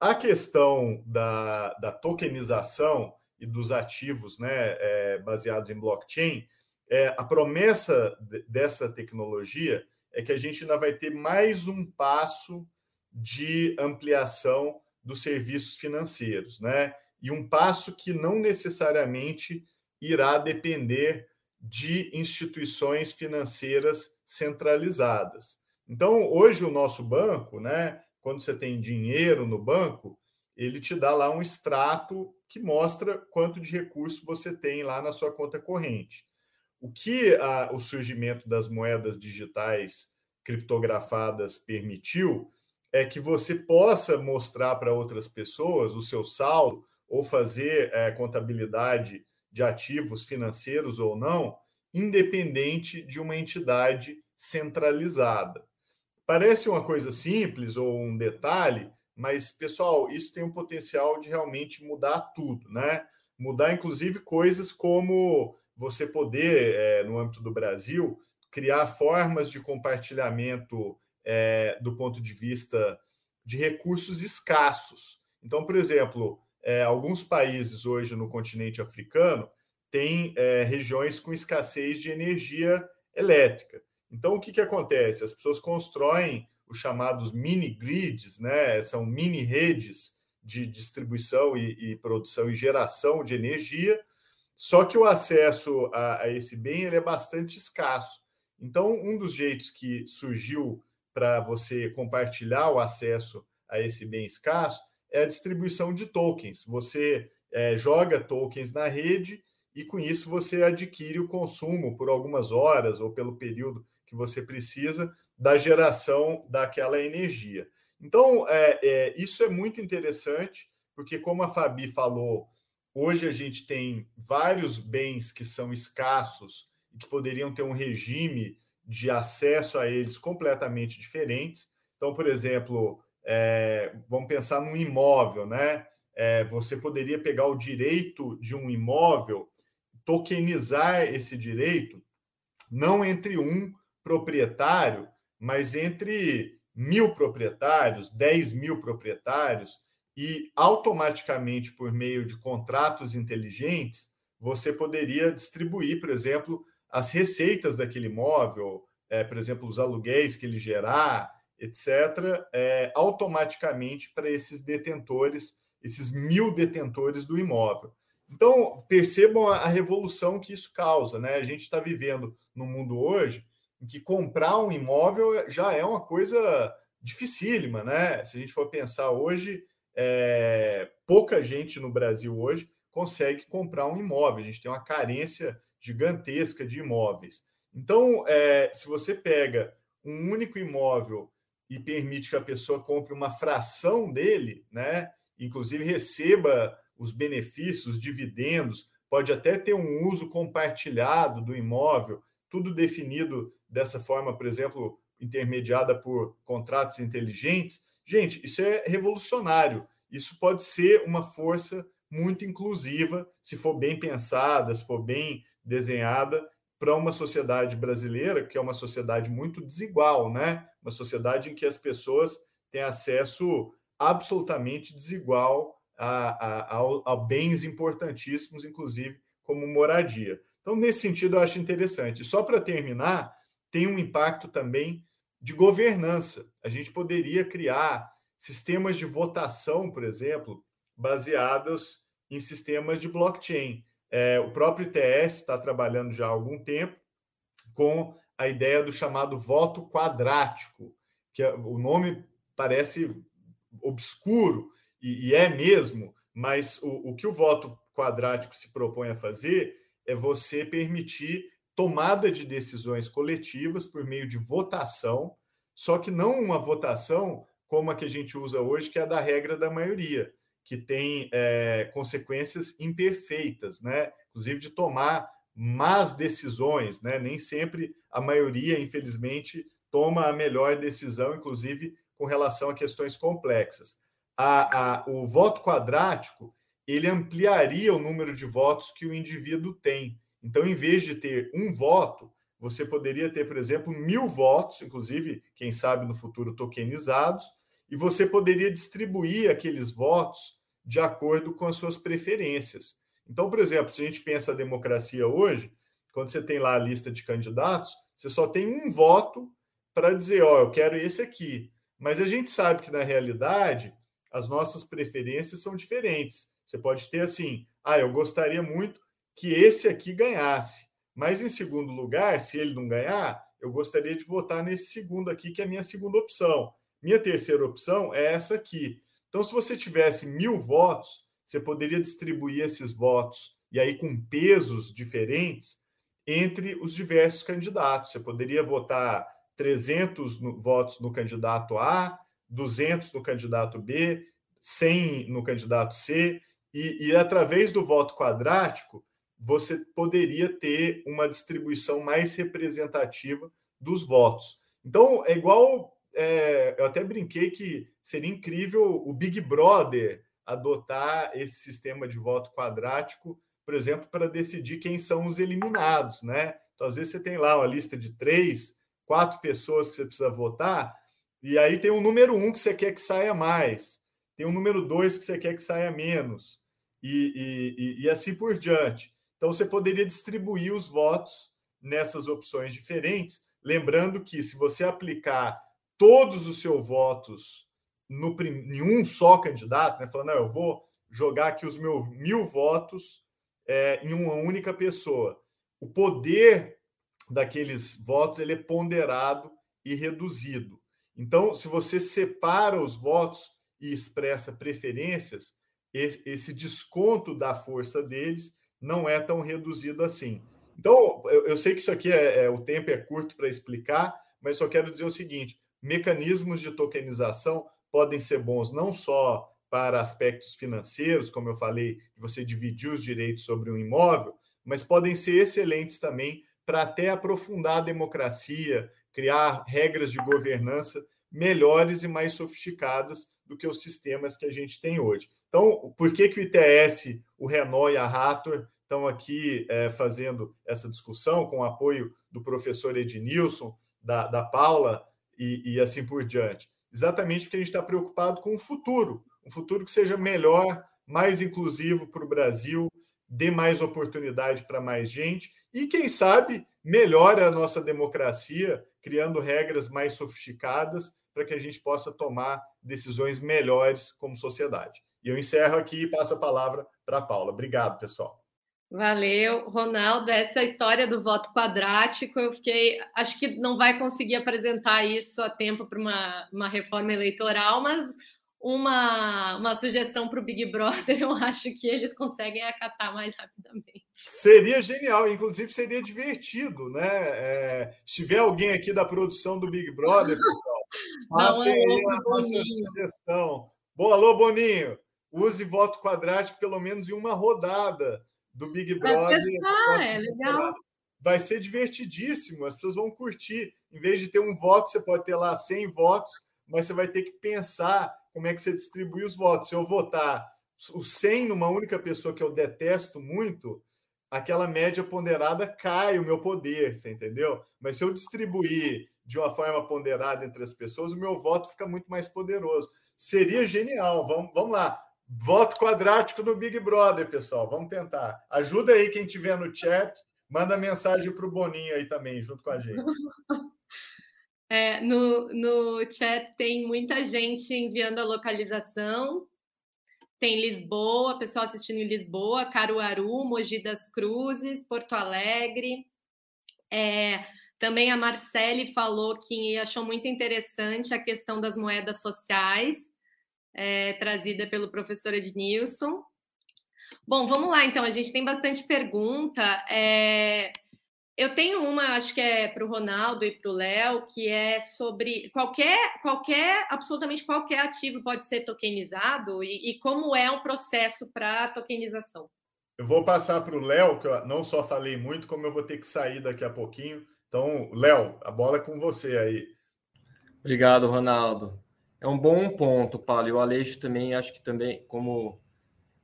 A questão da, da tokenização e dos ativos né, é, baseados em blockchain, é, a promessa dessa tecnologia é que a gente ainda vai ter mais um passo de ampliação dos serviços financeiros, né? E um passo que não necessariamente irá depender de instituições financeiras centralizadas. Então, hoje o nosso banco, né, quando você tem dinheiro no banco, ele te dá lá um extrato que mostra quanto de recurso você tem lá na sua conta corrente. O que a, o surgimento das moedas digitais criptografadas permitiu é que você possa mostrar para outras pessoas o seu saldo ou fazer é, contabilidade de ativos financeiros ou não, independente de uma entidade centralizada. Parece uma coisa simples ou um detalhe, mas, pessoal, isso tem um potencial de realmente mudar tudo, né? Mudar, inclusive, coisas como você poder, é, no âmbito do Brasil, criar formas de compartilhamento é, do ponto de vista de recursos escassos. Então, por exemplo, é, alguns países hoje no continente africano têm é, regiões com escassez de energia elétrica. Então, o que, que acontece? As pessoas constroem os chamados mini grids, né? são mini redes de distribuição e, e produção e geração de energia, só que o acesso a, a esse bem ele é bastante escasso. Então, um dos jeitos que surgiu para você compartilhar o acesso a esse bem escasso é a distribuição de tokens. Você é, joga tokens na rede e com isso você adquire o consumo por algumas horas ou pelo período que você precisa da geração daquela energia. Então, é, é, isso é muito interessante, porque, como a Fabi falou, hoje a gente tem vários bens que são escassos e que poderiam ter um regime de acesso a eles completamente diferentes. Então, por exemplo, é, vamos pensar num imóvel, né? É, você poderia pegar o direito de um imóvel, tokenizar esse direito, não entre um proprietário, mas entre mil proprietários, 10 mil proprietários, e automaticamente, por meio de contratos inteligentes, você poderia distribuir, por exemplo, as receitas daquele imóvel, é, por exemplo, os aluguéis que ele gerar, etc., é, automaticamente para esses detentores, esses mil detentores do imóvel. Então, percebam a, a revolução que isso causa. Né? A gente está vivendo no mundo hoje em que comprar um imóvel já é uma coisa dificílima, né? Se a gente for pensar hoje, é, pouca gente no Brasil hoje consegue comprar um imóvel. A gente tem uma carência gigantesca de imóveis. Então, é, se você pega um único imóvel e permite que a pessoa compre uma fração dele, né? Inclusive receba os benefícios, os dividendos, pode até ter um uso compartilhado do imóvel, tudo definido dessa forma, por exemplo, intermediada por contratos inteligentes. Gente, isso é revolucionário. Isso pode ser uma força muito inclusiva, se for bem pensada, se for bem desenhada, para uma sociedade brasileira, que é uma sociedade muito desigual, né? Uma sociedade em que as pessoas têm acesso absolutamente desigual a, a, a, a bens importantíssimos, inclusive como moradia. Então, nesse sentido, eu acho interessante. Só para terminar, tem um impacto também de governança. A gente poderia criar sistemas de votação, por exemplo, baseados em sistemas de blockchain. É, o próprio ITS está trabalhando já há algum tempo com a ideia do chamado voto quadrático, que é, o nome parece obscuro, e, e é mesmo, mas o, o que o voto quadrático se propõe a fazer é você permitir tomada de decisões coletivas por meio de votação, só que não uma votação como a que a gente usa hoje, que é a da regra da maioria, que tem é, consequências imperfeitas, né? inclusive de tomar más decisões, né? nem sempre a maioria, infelizmente, toma a melhor decisão, inclusive com relação a questões complexas. A, a, o voto quadrático ele ampliaria o número de votos que o indivíduo tem. Então, em vez de ter um voto, você poderia ter, por exemplo, mil votos, inclusive, quem sabe no futuro tokenizados, e você poderia distribuir aqueles votos de acordo com as suas preferências. Então, por exemplo, se a gente pensa a democracia hoje, quando você tem lá a lista de candidatos, você só tem um voto para dizer, ó, oh, eu quero esse aqui. Mas a gente sabe que na realidade as nossas preferências são diferentes. Você pode ter assim: ah, eu gostaria muito que esse aqui ganhasse, mas em segundo lugar, se ele não ganhar, eu gostaria de votar nesse segundo aqui, que é a minha segunda opção. Minha terceira opção é essa aqui. Então, se você tivesse mil votos, você poderia distribuir esses votos, e aí com pesos diferentes, entre os diversos candidatos. Você poderia votar 300 no, votos no candidato A, 200 no candidato B, 100 no candidato C, e, e através do voto quadrático, você poderia ter uma distribuição mais representativa dos votos. Então, é igual. É, eu até brinquei que seria incrível o Big Brother adotar esse sistema de voto quadrático, por exemplo, para decidir quem são os eliminados, né? Então, às vezes, você tem lá uma lista de três, quatro pessoas que você precisa votar, e aí tem um número um que você quer que saia mais, tem um número dois que você quer que saia menos e, e, e assim por diante. Então, você poderia distribuir os votos nessas opções diferentes, lembrando que se você aplicar todos os seus votos no, em um só candidato, né, falando, não, eu vou jogar aqui os meus mil votos é, em uma única pessoa, o poder daqueles votos ele é ponderado e reduzido. Então, se você separa os votos e expressa preferências, esse desconto da força deles não é tão reduzido assim. Então, eu, sei que isso aqui é, é o tempo é curto para explicar, mas só quero dizer o seguinte: mecanismos de tokenização podem ser bons não só para aspectos financeiros, como eu falei, de você dividir os direitos sobre um imóvel, mas podem ser excelentes também para até aprofundar a democracia, criar regras de governança melhores e mais sofisticadas do que os sistemas que a gente tem hoje. Então, por que, que o ITS, o Renault e a Rator estão aqui é, fazendo essa discussão com o apoio do professor Ednilson, da, da Paula e, e assim por diante? Exatamente porque a gente está preocupado com o futuro, um futuro que seja melhor, mais inclusivo para o Brasil, dê mais oportunidade para mais gente e, quem sabe, melhore a nossa democracia, criando regras mais sofisticadas para que a gente possa tomar decisões melhores como sociedade. E eu encerro aqui e passo a palavra para a Paula. Obrigado, pessoal. Valeu, Ronaldo. Essa história do voto quadrático, eu fiquei. Acho que não vai conseguir apresentar isso a tempo para uma, uma reforma eleitoral, mas uma, uma sugestão para o Big Brother, [LAUGHS] eu acho que eles conseguem acatar mais rapidamente. Seria genial, inclusive seria divertido, né? É, se tiver alguém aqui da produção do Big Brother, pessoal, passem aí a nossa sugestão. Boa, alô, Boninho. Use voto quadrático pelo menos em uma rodada do Big Brother. é legal. Vai ser divertidíssimo, as pessoas vão curtir. Em vez de ter um voto, você pode ter lá 100 votos, mas você vai ter que pensar como é que você distribui os votos. Se eu votar os 100 numa única pessoa que eu detesto muito, aquela média ponderada cai o meu poder, você entendeu? Mas se eu distribuir de uma forma ponderada entre as pessoas, o meu voto fica muito mais poderoso. Seria genial. Vamos, vamos lá. Voto quadrático no Big Brother, pessoal. Vamos tentar. Ajuda aí quem tiver no chat. Manda mensagem para o Boninho aí também, junto com a gente. [LAUGHS] É, no, no chat tem muita gente enviando a localização. Tem Lisboa, pessoal assistindo em Lisboa, Caruaru, Mogi das Cruzes, Porto Alegre. É, também a Marcele falou que achou muito interessante a questão das moedas sociais, é, trazida pelo professor Ednilson. Bom, vamos lá, então. A gente tem bastante pergunta. É, eu tenho uma, acho que é para o Ronaldo e para o Léo, que é sobre qualquer, qualquer, absolutamente qualquer ativo pode ser tokenizado e, e como é o processo para tokenização. Eu vou passar para o Léo, que eu não só falei muito, como eu vou ter que sair daqui a pouquinho. Então, Léo, a bola é com você aí. Obrigado, Ronaldo. É um bom ponto, Paulo. E o Aleixo também, acho que também, como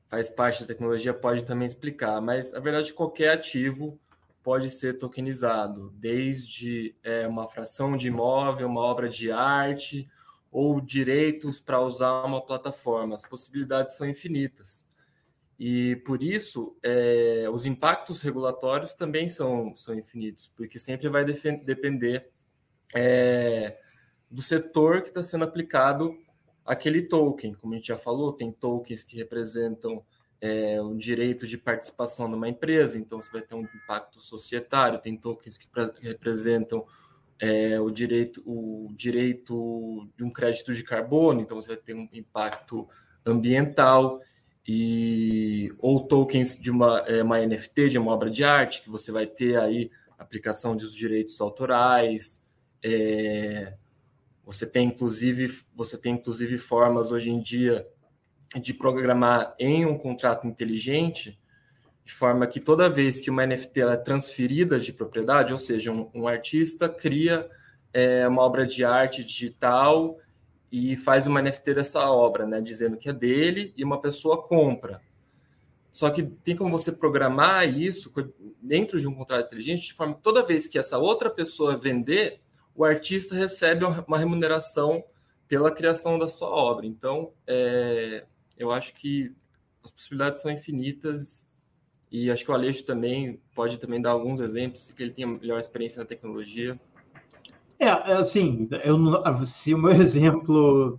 faz parte da tecnologia, pode também explicar. Mas, a verdade, qualquer ativo pode ser tokenizado, desde é, uma fração de imóvel, uma obra de arte ou direitos para usar uma plataforma. As possibilidades são infinitas. E por isso, é, os impactos regulatórios também são, são infinitos, porque sempre vai depender é, do setor que está sendo aplicado aquele token. Como a gente já falou, tem tokens que representam é, um direito de participação numa empresa, então você vai ter um impacto societário, tem tokens que representam é, o, direito, o direito de um crédito de carbono, então você vai ter um impacto ambiental, e ou tokens de uma, é, uma NFT, de uma obra de arte, que você vai ter aí aplicação dos direitos autorais, é, você tem inclusive você tem inclusive formas hoje em dia de programar em um contrato inteligente, de forma que toda vez que uma NFT é transferida de propriedade, ou seja, um, um artista cria é, uma obra de arte digital e faz uma NFT dessa obra, né, dizendo que é dele e uma pessoa compra. Só que tem como você programar isso dentro de um contrato inteligente, de forma que toda vez que essa outra pessoa vender, o artista recebe uma remuneração pela criação da sua obra. Então, é, eu acho que as possibilidades são infinitas e acho que o Aleixo também pode também dar alguns exemplos, que ele tem a melhor experiência na tecnologia. É, é assim, eu, se o meu [LAUGHS] exemplo,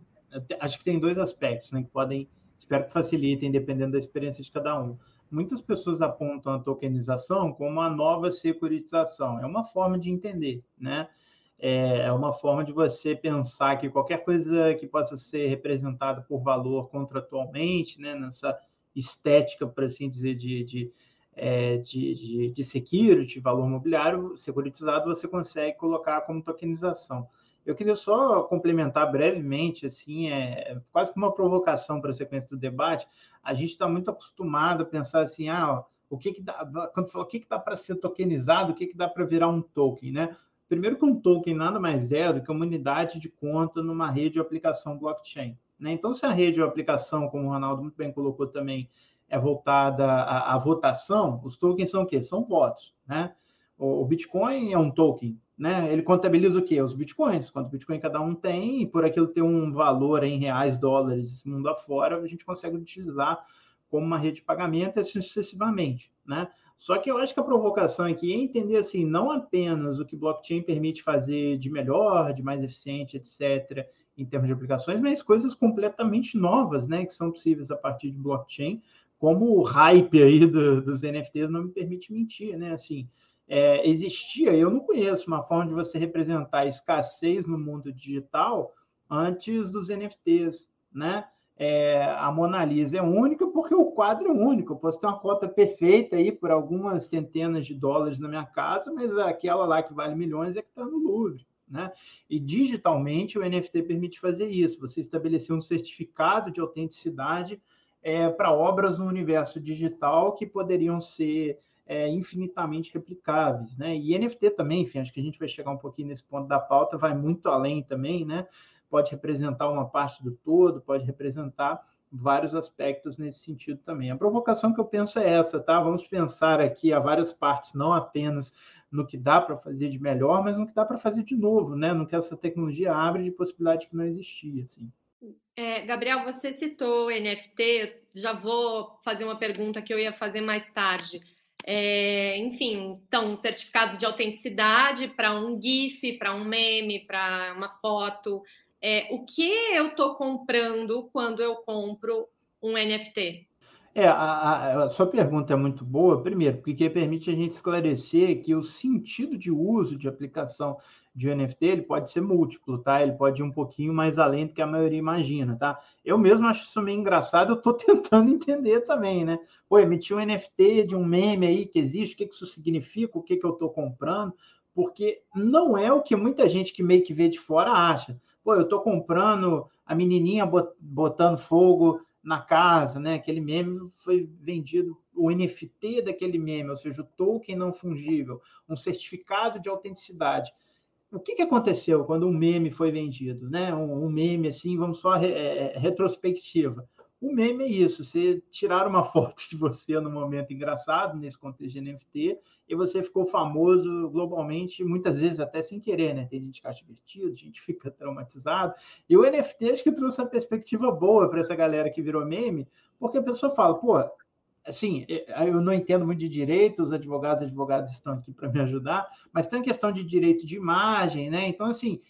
acho que tem dois aspectos, né, que podem, espero que facilitem, dependendo da experiência de cada um. Muitas pessoas apontam a tokenização como a nova securitização. É uma forma de entender, né? É, é uma forma de você pensar que qualquer coisa que possa ser representada por valor contratualmente, né, nessa estética, por assim dizer, de, de, é, de, de, de security, valor mobiliário securitizado, você consegue colocar como tokenização. Eu queria só complementar brevemente, assim, é quase como uma provocação para a sequência do debate. A gente está muito acostumado a pensar assim, ah, o que que dá, quando fala o que que dá para ser tokenizado, o que que dá para virar um token, né? Primeiro que um token nada mais é do que uma unidade de conta numa rede de aplicação blockchain. Né? Então, se a rede ou aplicação, como o Ronaldo muito bem colocou também, é voltada à, à votação, os tokens são o quê? São votos. Né? O, o, Bitcoin é um token. Né? Ele contabiliza o quê? Os bitcoins. Quanto Bitcoin cada um tem, e por aquilo ter um valor em reais, dólares, mundo afora, a gente consegue utilizar como uma rede de pagamento assim sucessivamente. Né? Só que eu acho que a provocação aqui é entender assim, não apenas o que blockchain permite fazer de melhor, de mais eficiente, etc., em termos de aplicações, mas coisas completamente novas, né, que são possíveis a partir de blockchain, como o hype aí do, dos NFTs não me permite mentir, né? Assim, é, existia, eu não conheço uma forma de você representar a escassez no mundo digital antes dos NFTs, né? é, a Mona Lisa é única porque o quadro é único. Eu posso ter uma cota perfeita aí por algumas centenas de dólares na minha casa, mas aquela lá que vale milhões é que está no Louvre. Né? E digitalmente o NFT permite fazer isso. Você estabelecer um certificado de autenticidade é, para obras no universo digital que poderiam ser é, infinitamente replicáveis, né? E NFT também, enfim, acho que a gente vai chegar um pouquinho nesse ponto da pauta, vai muito além também, né? pode representar uma parte do todo, pode representar vários aspectos nesse sentido também. A provocação que eu penso é essa, tá? Vamos pensar aqui a várias partes, não apenas no que dá para fazer de melhor, mas no que dá para fazer de novo, né? No que essa tecnologia abre de possibilidade que não existia, assim. É, Gabriel, você citou NFT, já vou fazer uma pergunta que eu ia fazer mais tarde. É, enfim, então, um certificado de autenticidade para um GIF, para um meme, para uma foto. É, o que eu estou comprando quando eu compro um NFT? É, a, a, sua pergunta é muito boa, primeiro, porque permite a gente esclarecer que o sentido de uso de aplicação de NFT ele pode ser múltiplo, tá? Ele pode ir um pouquinho mais além do que a maioria imagina, tá? Eu mesmo acho isso meio engraçado, eu estou [LAUGHS] tentando entender também, né? Pô, emitir um NFT de um meme aí que existe, o que, que isso significa, o que, que eu estou comprando, porque não é o que muita gente que meio que vê de fora acha. Pô, eu estou comprando a menininha botando fogo na casa, né? Aquele meme foi vendido, o NFT daquele meme, ou seja, o token não fungível, um certificado de autenticidade. O que, que aconteceu quando um meme foi vendido, né? Um, um meme assim, vamos só re, é, retrospectiva. O meme é isso, você tirar uma [LAUGHS] foto de você no momento engraçado, nesse contexto de NFT, e você ficou famoso globalmente, muitas vezes até sem querer, né? Tem gente que acha divertido, gente [LAUGHS] fica traumatizado. E o NFT acho que trouxe uma perspectiva boa para essa galera que virou meme, porque a pessoa fala, pô, assim, eu não entendo muito de direito, os advogados e advogadas estão aqui para me ajudar, mas tem questão de direito de imagem, né? Então, assim,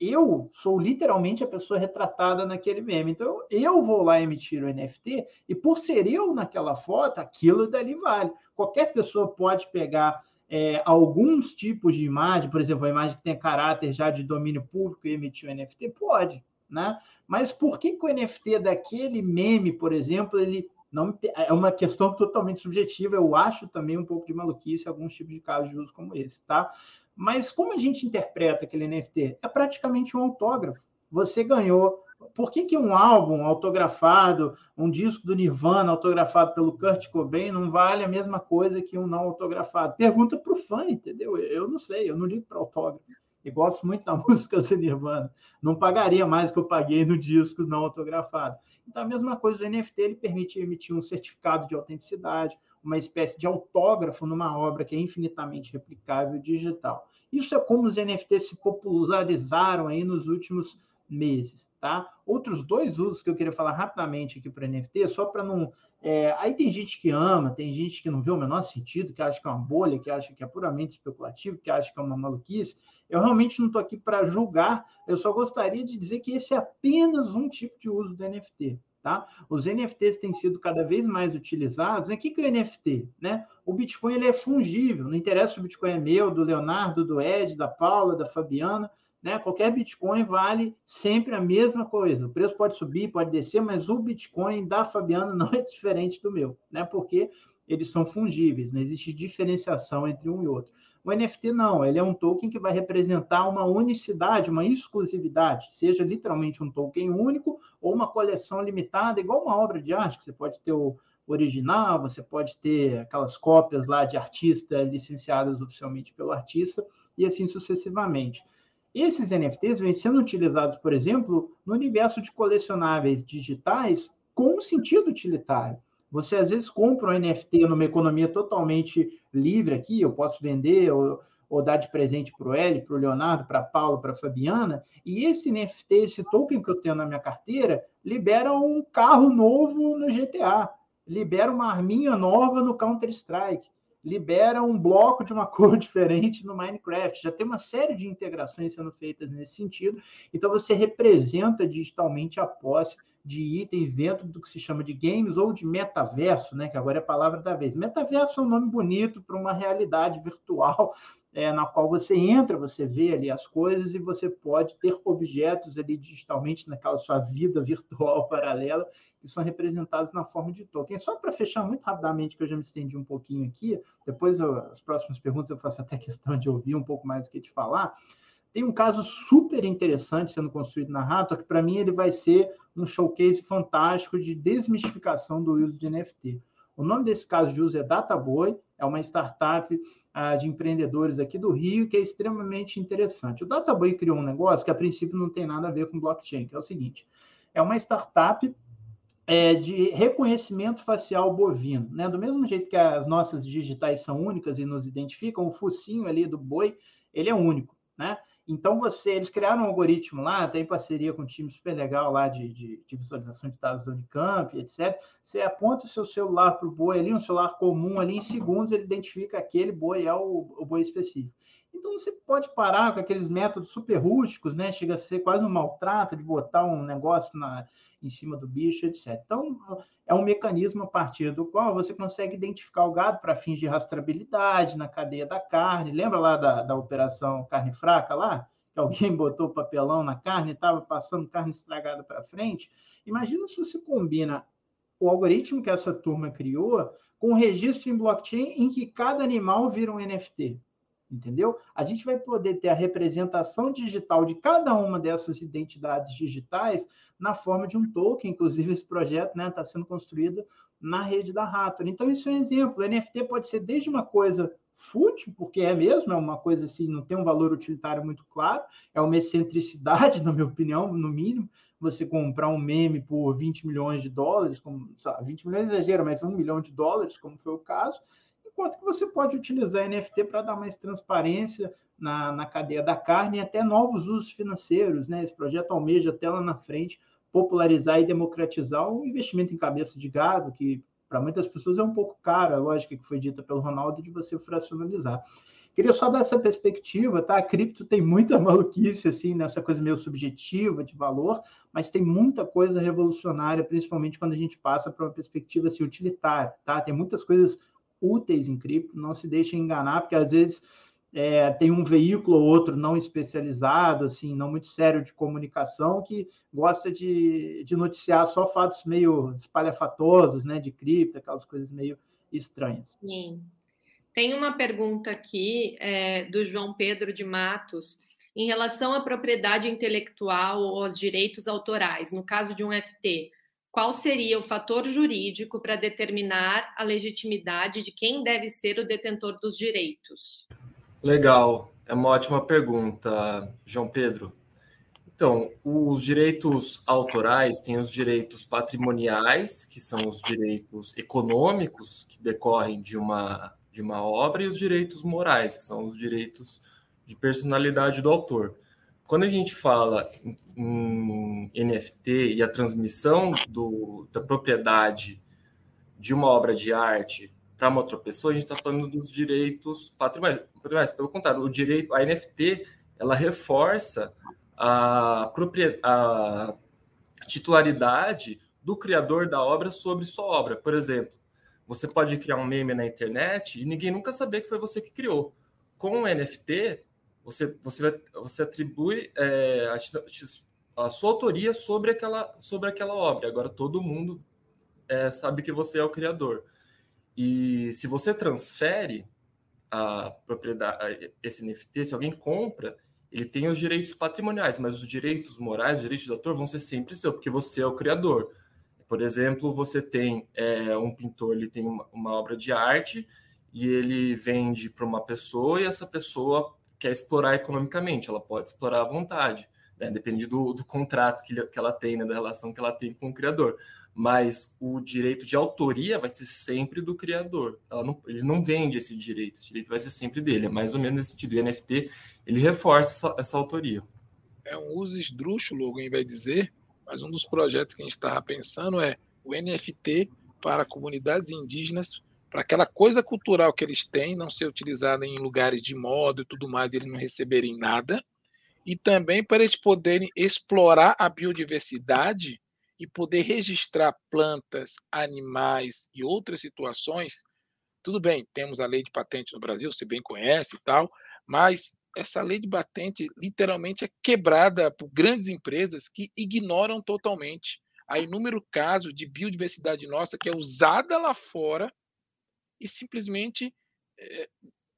eu sou literalmente a pessoa retratada naquele meme. Então, eu vou lá emitir o NFT e por ser eu naquela foto, aquilo dali vale. Qualquer pessoa pode pegar é, alguns tipos de imagem, por exemplo, a imagem que tem caráter já de domínio público e emitir o NFT, pode, né? Mas por que, que o NFT daquele meme, por exemplo, ele não é uma questão totalmente subjetiva. Eu acho também um pouco de maluquice alguns tipos de casos de uso como esse, tá? Mas como a gente interpreta aquele NFT? É praticamente um autógrafo. Você ganhou. Por que, que um álbum autografado, um disco do Nirvana autografado pelo Kurt Cobain não vale a mesma coisa que um não autografado? Pergunta para o fã, entendeu? Eu não sei, eu não ligo para autógrafo. E gosto muito da [LAUGHS] música do Nirvana. Não pagaria mais que eu paguei no disco não autografado. Então, a mesma coisa, o NFT ele permite emitir um certificado de autenticidade, uma espécie de autógrafo numa obra que é infinitamente replicável digital. Isso é como os NFTs se popularizaram aí nos últimos meses, tá? Outros dois usos que eu queria falar rapidamente aqui para NFT, só para não. É, aí tem gente que ama, tem gente que não vê o menor sentido, que acha que é uma bolha, que acha que é puramente especulativo, que acha que é uma maluquice. Eu realmente não estou aqui para julgar, eu só gostaria de dizer que esse é apenas um tipo de uso do NFT. Tá? Os NFTs têm sido cada vez mais utilizados. O que, que é o NFT? Né? O Bitcoin ele é fungível, não interessa se o Bitcoin é meu, do Leonardo, do Ed, da Paula, da Fabiana. Né? Qualquer Bitcoin vale sempre a mesma coisa. O preço pode subir, pode descer, mas o Bitcoin da Fabiana [LAUGHS] não é diferente do meu, né? porque eles são fungíveis, não existe diferenciação entre um e outro. O NFT não, ele é um token que vai representar uma unicidade, uma exclusividade, seja literalmente um token único ou uma coleção limitada, igual uma obra de arte, que você pode ter o original, você pode ter aquelas cópias lá de artista licenciadas oficialmente pelo artista, e assim sucessivamente. Esses NFTs vêm sendo utilizados, por exemplo, no universo de colecionáveis digitais com sentido utilitário. Você às vezes compra um NFT numa economia totalmente livre aqui, eu posso vender ou, ou dar de presente para o Ed, para o Leonardo, para a Paula, para Fabiana, e esse NFT, esse token que eu tenho na minha carteira, libera um carro novo no GTA, libera uma arminha nova no Counter-Strike, libera um bloco de uma [LAUGHS] cor diferente no Minecraft. Já tem uma série de integrações sendo feitas nesse sentido. Então você representa digitalmente a posse de itens dentro do que se chama de games ou de metaverso, né? Que agora é a palavra da vez. Metaverso é um nome bonito para uma realidade virtual é, na qual você entra, você vê ali as coisas e você pode ter objetos ali digitalmente naquela sua vida [LAUGHS] virtual paralela que são representados na forma de token. Só para fechar muito rapidamente, que eu já me estendi um pouquinho aqui, depois eu, as próximas perguntas eu faço até [LAUGHS] questão de ouvir um pouco mais do que te falar. Tem um caso super interessante sendo construído na Rato, que para mim ele vai ser um showcase fantástico de desmistificação do uso de NFT. O nome desse caso de uso é Databoy, é uma startup ah, de empreendedores aqui do Rio que é extremamente interessante. O Databoy criou um negócio que a princípio não tem nada a ver com blockchain, que é o seguinte: é uma startup é, de reconhecimento facial bovino. Né? Do mesmo jeito que as nossas digitais são únicas e nos identificam, o focinho ali do boi ele é único. Né? Então, você, eles criaram um algoritmo lá, tem parceria com um time super legal lá de, de, de visualização de dados da Unicamp, etc. Você aponta o seu celular para o boi ali, um celular comum ali, em segundos ele identifica aquele boi é o, o boi específico. Então você pode parar com aqueles métodos super rústicos, né? Chega a ser quase um maltrato de botar um negócio na, em cima do bicho, etc. Então, é um mecanismo a partir do qual você consegue identificar o gado para fins de rastreabilidade na cadeia da carne. Lembra lá da, da operação carne fraca lá? Que alguém [LAUGHS] botou papelão na carne e estava passando carne estragada para frente? Imagina se você combina o algoritmo que essa turma criou com o registro em blockchain em que cada animal vira um NFT entendeu? A gente vai poder ter a representação digital de cada uma dessas identidades digitais na forma de um token, inclusive esse projeto está né, tá sendo construído na rede da Raptor. Então, isso é um exemplo. O NFT pode ser desde uma coisa fútil, porque é mesmo, é uma coisa assim, não tem um valor utilitário muito claro, é uma excentricidade, [LAUGHS] na minha opinião, no mínimo, você comprar um meme por 20 milhões de dólares, como, sabe, 20 milhões é exagero, mas um milhão de dólares, como foi o caso, quanto que você pode utilizar NFT para dar mais transparência na, na cadeia da carne e até novos usos financeiros. Né? Esse projeto almeja até lá na frente popularizar e democratizar o investimento em cabeça de gado, que para muitas pessoas é um pouco caro, a lógica que foi dita pelo Ronaldo de você fracionalizar. Queria só dar essa perspectiva, tá? A cripto tem muita maluquice, assim, nessa coisa meio subjetiva de valor, mas tem muita coisa revolucionária, principalmente quando a gente passa para uma perspectiva assim, utilitária, tá? Tem muitas coisas úteis em cripto, não se deixem enganar, porque às vezes é, tem um veículo ou outro não especializado, assim, não muito sério de comunicação, que gosta de, de noticiar só fatos meio espalhafatosos, né, de cripto, aquelas coisas meio estranhas. Sim. Tem uma pergunta aqui é, do João Pedro de Matos em relação à propriedade intelectual ou aos direitos autorais, no caso de um FT qual seria o fator jurídico para determinar a legitimidade de quem deve ser o detentor dos direitos? Legal, é uma ótima pergunta, João Pedro. Então, os direitos autorais têm os direitos patrimoniais, que são os direitos econômicos que decorrem de uma, de uma obra, e os direitos morais, que são os direitos de personalidade do autor. Quando a gente fala em NFT e a transmissão do, da propriedade de uma obra de arte para uma outra pessoa, a gente está falando dos direitos patrimoniais. Pelo contrário, o direito, a NFT, ela reforça a, a titularidade do criador da obra sobre sua obra. Por exemplo, você pode criar um meme na internet e ninguém nunca saber que foi você que criou. Com o NFT, você, você, você atribui é, a, a, sua autoria sobre aquela, sobre aquela obra. Agora todo mundo é, sabe que você é o criador. E se você transfere a propriedade, esse NFT, se alguém compra, ele tem os direitos patrimoniais, mas os direitos morais, os direitos do autor vão ser sempre seu, porque você é o criador. Por exemplo, você tem é, um pintor, ele tem uma, uma obra de arte e ele vende para uma pessoa e essa pessoa quer explorar economicamente, ela pode explorar à vontade, né? depende do, do contrato que, que ela tem, né? da relação que ela tem com o criador. Mas o direito de autoria vai ser sempre do criador. Não, ele não vende esse direito, esse direito vai ser sempre dele. É mais ou menos nesse sentido. O NFT ele reforça essa, essa autoria. É um uso esdrúxulo, alguém vai dizer, mas um dos projetos que a gente estava pensando é o NFT para comunidades indígenas para aquela coisa cultural que eles têm não ser utilizada em lugares de moda e tudo mais, eles não receberem nada, e também para eles poderem explorar a biodiversidade e poder registrar plantas, animais e outras situações. Tudo bem, temos a lei de patente no Brasil, você bem conhece e tal, mas essa lei de patente literalmente é quebrada por grandes empresas que ignoram totalmente a inúmero caso de biodiversidade nossa que é usada lá fora e simplesmente é,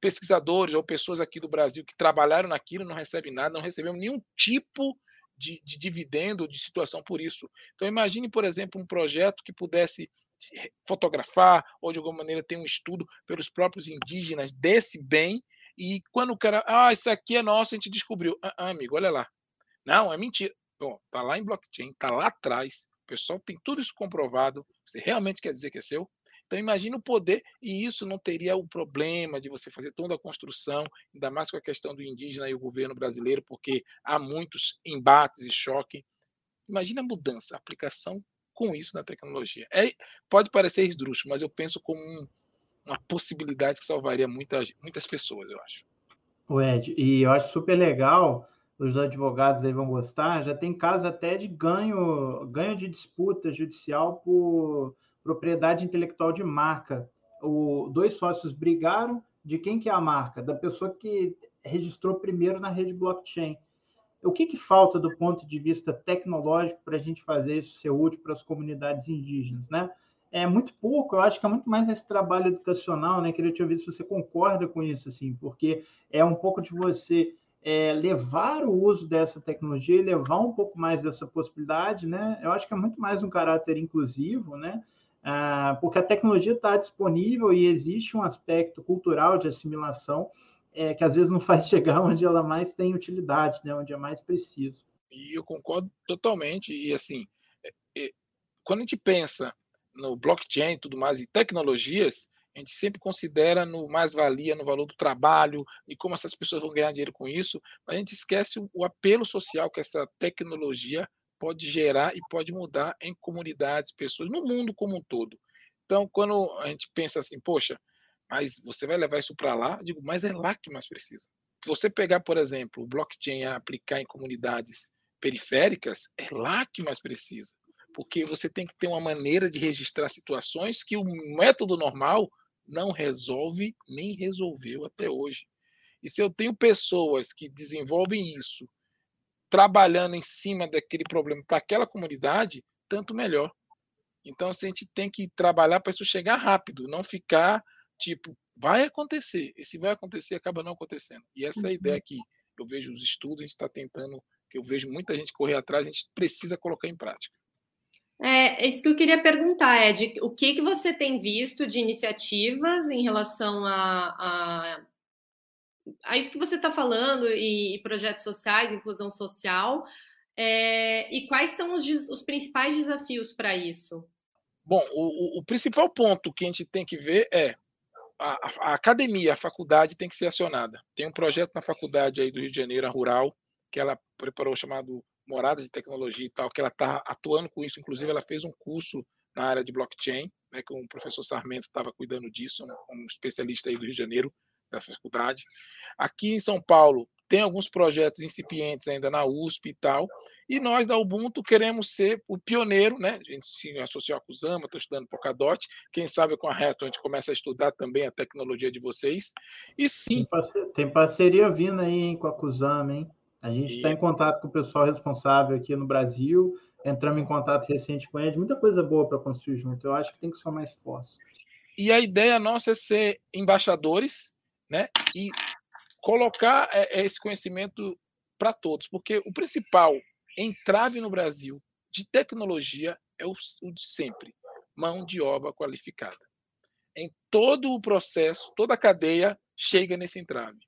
pesquisadores ou pessoas aqui do Brasil que trabalharam naquilo não recebem nada, não recebemos nenhum tipo de, de dividendo, de situação por isso. Então, imagine, por exemplo, um projeto que pudesse fotografar ou de alguma maneira ter um estudo pelos próprios indígenas desse bem e quando o cara, ah, isso aqui é nosso, a gente descobriu. Ah, amigo, olha lá. Não, é mentira. Bom, tá lá em blockchain, tá lá atrás, pessoal tem tudo isso comprovado, você realmente quer dizer que é seu? Então imagine o poder, e isso não teria o problema de você fazer toda a construção, ainda mais com a questão do indígena e o governo brasileiro, porque há muitos embates e choque. Imagina a mudança, a aplicação com isso na tecnologia. É, pode parecer esdrúxulo, mas eu penso como um, uma possibilidade que salvaria muitas, muitas pessoas, eu acho. O Ed, e eu acho super legal, os advogados aí vão gostar, já tem casos até de ganho, ganho de disputa judicial por propriedade intelectual de marca. O, dois sócios brigaram de quem que é a marca? Da pessoa que registrou primeiro na rede blockchain. O que, que falta do ponto de vista tecnológico para a gente fazer isso ser útil para as comunidades indígenas, né? É muito pouco, eu acho que é muito mais esse trabalho educacional, né? Queria te ouvir se você concorda com isso, assim, porque é um pouco de você é, levar o uso dessa tecnologia e levar um pouco mais dessa possibilidade, né? Eu acho que é muito mais um caráter inclusivo, né? Ah, porque a tecnologia está disponível e existe um aspecto cultural de assimilação é, que às vezes não [LAUGHS] faz chegar onde ela mais tem utilidade, né? onde é mais preciso. E eu concordo totalmente. E assim, é, é, quando a gente pensa no blockchain e tudo mais, e tecnologias, a gente sempre considera no mais-valia, no valor do trabalho e como essas pessoas vão ganhar dinheiro com isso, mas a gente esquece o, o apelo social que essa tecnologia pode gerar e pode mudar em comunidades, pessoas, no mundo como um todo. Então, quando a gente pensa assim, poxa, mas você vai levar isso para lá? Eu digo, mas é lá que mais precisa. Você pegar, por exemplo, o blockchain e aplicar em comunidades periféricas, é lá que mais precisa. Porque você tem que ter uma maneira de registrar situações que o método normal não resolve nem resolveu até hoje. E se eu tenho pessoas que desenvolvem isso trabalhando em cima daquele problema para aquela comunidade, tanto melhor. Então, assim, a gente tem que trabalhar para isso chegar rápido, não ficar tipo, vai acontecer. E se vai acontecer, acaba não acontecendo. E essa é a ideia uhum. que eu vejo os estudos, a gente está tentando, que eu vejo muita gente correr atrás, a gente precisa colocar em prática. É, é isso que eu queria perguntar, Ed. O que, que você tem visto de iniciativas em relação a, a a isso que você está falando e, e, projetos sociais, inclusão social, é, e quais são os, os principais desafios para isso? Bom, o, o, principal ponto que a gente tem que ver é a, a, academia, a faculdade tem que ser acionada. Tem um projeto na faculdade aí do Rio de Janeiro, a Rural, que ela preparou chamado Moradas de Tecnologia e tal, que ela está atuando com isso. Inclusive, ela fez um curso na área de blockchain, né, que o professor Sarmento estava cuidando disso, um, um especialista aí do Rio de Janeiro da faculdade. Aqui em São Paulo tem alguns projetos incipientes ainda na USP e tal, e nós da Ubuntu queremos ser o pioneiro, né? A gente se associou com o Zama, estou estudando Polkadot, quem sabe com a Reto a gente começa a estudar também a tecnologia de vocês. E sim. Tem parceria vindo aí hein, com a Kuzama, hein? A gente está e... em contato com o pessoal responsável aqui no Brasil, entramos em contato recente com ele, muita coisa boa para construir junto. Eu acho que tem que somar esforço. E a ideia nossa é ser embaixadores né? E colocar é, é, esse conhecimento para todos, porque o principal entrave no Brasil de tecnologia é o, de sempre, mão de obra qualificada. Em todo o processo, toda a cadeia chega nesse entrave.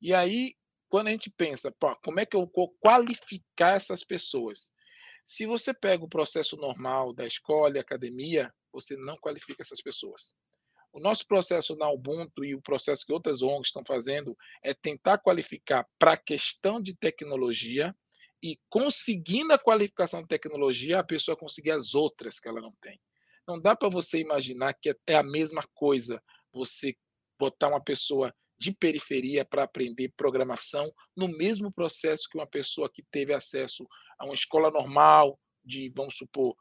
E aí, quando a gente pensa, pô, como é que eu vou qualificar essas pessoas? Se você pega o processo normal da escola e academia, você não qualifica essas pessoas. O nosso processo na Ubuntu e o processo que outras ONGs estão fazendo é tentar qualificar para a questão de tecnologia e conseguindo a qualificação de tecnologia, a pessoa conseguir as outras que ela não tem. Não dá para você imaginar que é a mesma coisa você botar uma pessoa de periferia para aprender programação no mesmo processo que uma pessoa que teve acesso a uma escola normal, de, vamos supor,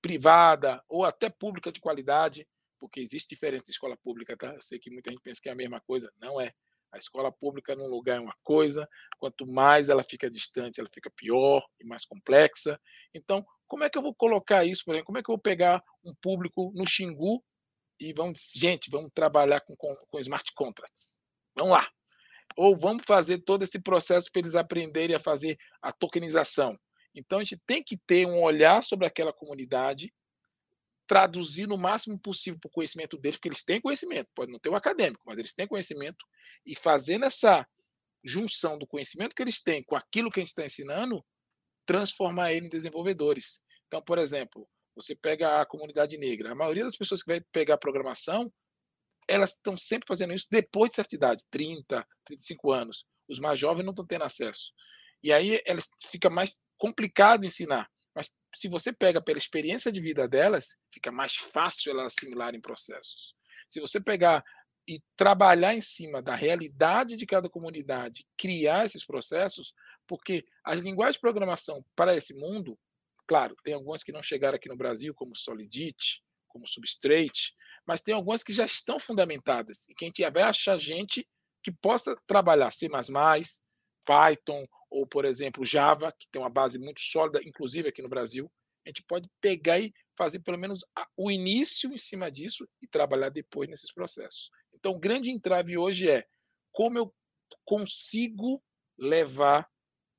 privada ou até pública de qualidade, porque existe diferença de escola pública, tá? Eu sei que muita gente pensa que é a mesma coisa, não é. A escola pública num lugar é uma coisa, quanto mais ela fica distante, ela fica pior e mais complexa. Então, como é que eu vou colocar isso, por exemplo? Como é que eu vou pegar um público no Xingu e vamos, gente, vamos trabalhar com, com, com smart contracts? Vamos lá. Ou vamos fazer todo esse processo para eles aprenderem a fazer a tokenização. Então, a gente tem que ter um olhar sobre aquela comunidade traduzir no máximo possível para o conhecimento deles, porque eles têm conhecimento, pode não ter o acadêmico, mas eles têm conhecimento, e fazendo essa junção do conhecimento que eles têm com aquilo que a gente está ensinando, transformar ele em desenvolvedores. Então, por exemplo, Você pega a comunidade negra. A maioria das pessoas que vai pegar programação, elas estão sempre fazendo isso depois de certa idade, 30, 35 anos. Os mais jovens não estão tendo acesso. E aí fica mais complicado ensinar. Mas se você pega pela experiência de vida delas, fica mais fácil elas assimilarem processos. Se você pegar e trabalhar em cima da realidade de cada comunidade, criar esses processos, porque as linguagens de programação para esse mundo, claro, tem algumas que não chegaram aqui no Brasil, como Solidity, como Substrate, mas tem algumas que já estão fundamentadas e que a gente vai achar gente que possa trabalhar C++, Python ou, por exemplo, Java, que tem uma base muito sólida, inclusive aqui no Brasil, a gente pode pegar e fazer pelo menos o início em cima disso e trabalhar depois nesses processos. Então, o grande entrave hoje é como eu consigo levar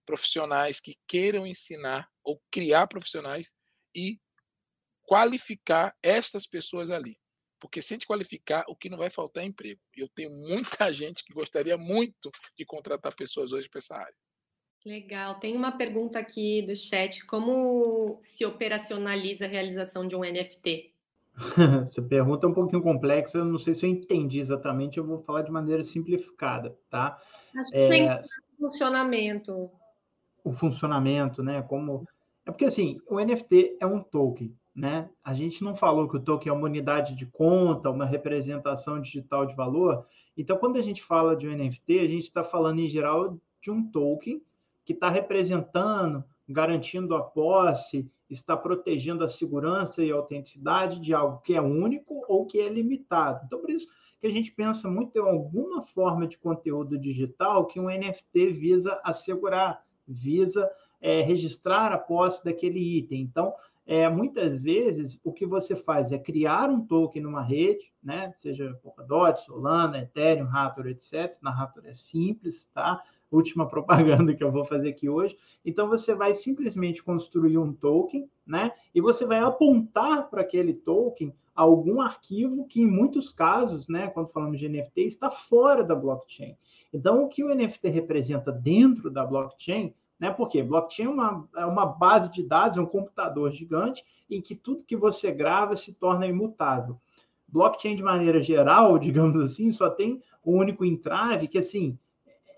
profissionais que queiram ensinar ou criar profissionais e qualificar estas pessoas ali. Porque se a gente qualificar, o que não vai faltar é emprego. Eu tenho muita [LAUGHS] gente que gostaria muito de contratar pessoas hoje para essa área. Legal. Tem uma pergunta aqui do chat: como se operacionaliza a realização de um NFT? [LAUGHS] Essa pergunta é um pouquinho complexa, eu não sei se eu entendi exatamente, eu vou falar de maneira simplificada, tá? Acho que é, tem funcionamento. O funcionamento, né? Como. É porque assim, o NFT é um token, né? A gente não falou que o token é uma unidade de conta, uma representação digital de valor. Então, quando a gente fala de um NFT, a gente está falando em geral de um token que está representando, garantindo a posse, está protegendo a segurança e a autenticidade de algo que é único ou que é limitado. Então, por isso que a gente pensa muito em alguma forma de conteúdo digital que um NFT visa assegurar, visa é, registrar a posse daquele item. Então, é, muitas vezes o que você faz é criar um token numa rede, né? Seja Polkadot, Solana, Ethereum, Raptor, etc. Na Raptor é simples, tá? Última [LAUGHS] propaganda que eu vou fazer aqui hoje. Então, você vai simplesmente construir um token, né? E você vai apontar para aquele token algum arquivo que, em muitos casos, né, quando falamos de NFT, está fora da blockchain. Então, o que o NFT representa dentro da blockchain, né? Porque blockchain é uma, é uma base de dados, é um computador gigante em que tudo que você grava se torna imutável. Blockchain, de maneira geral, [LAUGHS] digamos assim, só tem o um único entrave que, assim,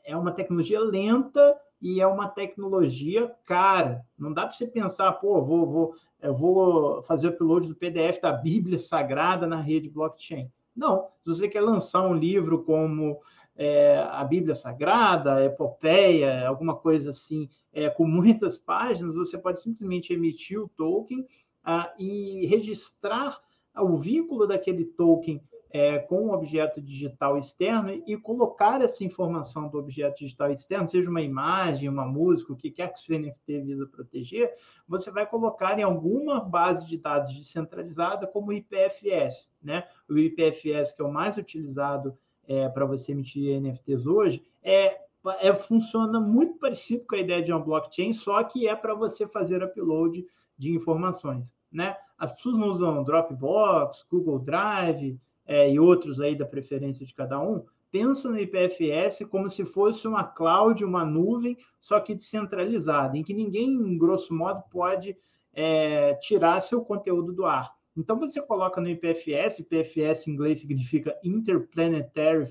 é uma tecnologia lenta e é uma tecnologia cara. Não dá para você pensar, pô, vou, vou, eu vou fazer o upload do PDF da Bíblia Sagrada na rede blockchain. Não. Se você quer lançar um livro como é, a Bíblia Sagrada, a Epopeia, alguma coisa assim, é, com muitas páginas, você pode simplesmente emitir o token ah, e registrar o vínculo daquele token é, com um objeto digital externo e colocar essa informação do objeto digital externo, seja uma imagem, uma música, o que quer que o NFT visa proteger, você vai colocar em alguma base de dados descentralizada como o IPFS. Né? O IPFS, que é o mais utilizado é, para você emitir NFTs hoje, é, é, funciona muito parecido com a ideia de uma blockchain, só que é para você fazer upload de informações. Né? As pessoas não usam Dropbox, Google Drive, é, e outros aí da preferência de cada um, pensa no IPFS como se fosse uma cloud, uma nuvem, só que descentralizada, em que ninguém, grosso modo, pode é, tirar seu conteúdo do ar. Então você coloca no IPFS, IPFS em inglês significa Interplanetary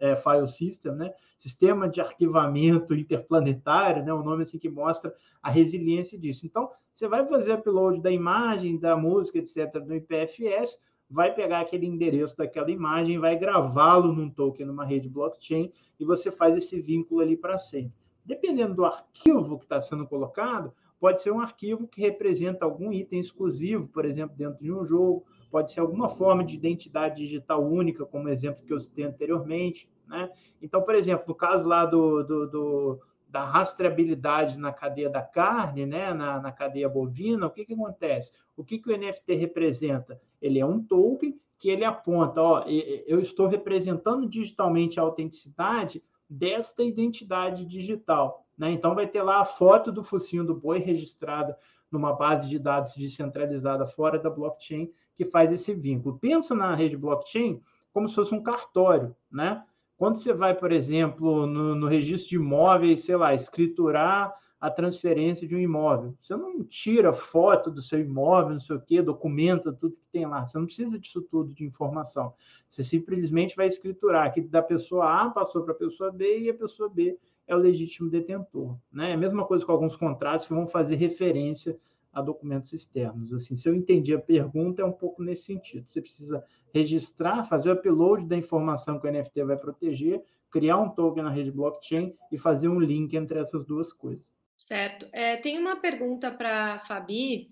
é, File System, né? Sistema de arquivamento interplanetário, né? Um nome assim que mostra a resiliência disso. Então você vai fazer upload da imagem, da música, etc. no IPFS, vai pegar aquele endereço daquela imagem, vai gravá-lo num token, numa rede blockchain, e você faz esse vínculo ali para sempre. Dependendo do arquivo que está sendo colocado, pode ser um arquivo que representa algum item exclusivo, por exemplo, dentro de um jogo, pode ser alguma forma de identidade digital única, como o exemplo que eu citei anteriormente. Né? Então, por exemplo, no caso lá do, do, do da rastreabilidade na cadeia da carne, né, na, na cadeia bovina, o que, que acontece? O que, que o NFT representa? Ele é um token que ele aponta, ó, eu estou representando digitalmente a autenticidade desta identidade digital. Né? Então, vai ter lá a foto do focinho do boi registrada numa base de dados descentralizada fora da blockchain que faz esse vínculo. Pensa na rede blockchain como se fosse um cartório, né? Quando você vai, por exemplo, no, no registro de imóveis, sei lá, escriturar a transferência de um imóvel. Você não tira foto do seu imóvel, não sei o quê, documenta tudo que tem lá. Você não precisa disso tudo de informação. Você simplesmente vai escriturar que da pessoa A passou para a pessoa B e a pessoa B é o legítimo detentor. Né? É a mesma coisa com alguns contratos que vão fazer referência a documentos externos. Assim, se eu entendi a pergunta, é um pouco nesse sentido. Você precisa registrar, fazer o upload da informação que o NFT vai proteger, criar um token na rede blockchain e fazer um link entre essas duas coisas. Certo. É, tem uma pergunta para a Fabi.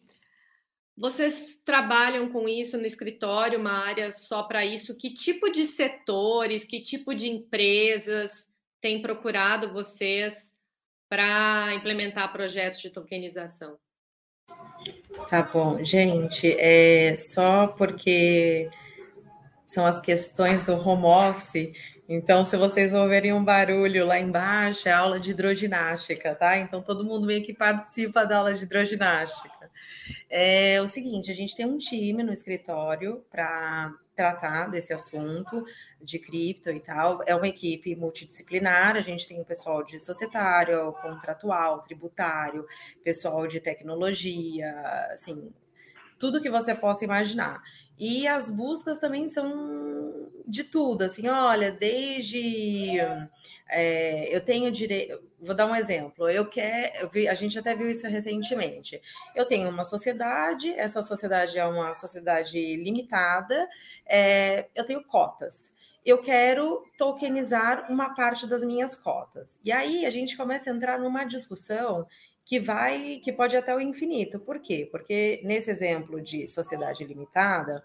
Vocês trabalham com isso no escritório, uma área só para isso? Que tipo de setores, que tipo de empresas têm procurado vocês para implementar projetos de tokenização? Tá bom, gente, é só porque são as questões do home office então, se vocês ouvirem um barulho lá embaixo, é aula de hidroginástica, tá? Então, todo mundo meio que participa da aula de hidroginástica. É o seguinte: a gente tem um time no escritório para tratar desse assunto de cripto e tal. É uma equipe multidisciplinar, a gente tem o pessoal de societário, contratual, tributário, pessoal de tecnologia, assim, tudo que você possa imaginar. E as buscas também são de tudo, assim, olha, desde é, eu tenho direito, vou dar um exemplo, eu quero, a gente até viu isso recentemente. Eu tenho uma sociedade, essa sociedade é uma sociedade limitada, é, eu tenho cotas. Eu quero tokenizar uma parte das minhas cotas. E aí a gente começa a entrar numa discussão que vai, que pode até o infinito. Por quê? Porque nesse exemplo de sociedade limitada,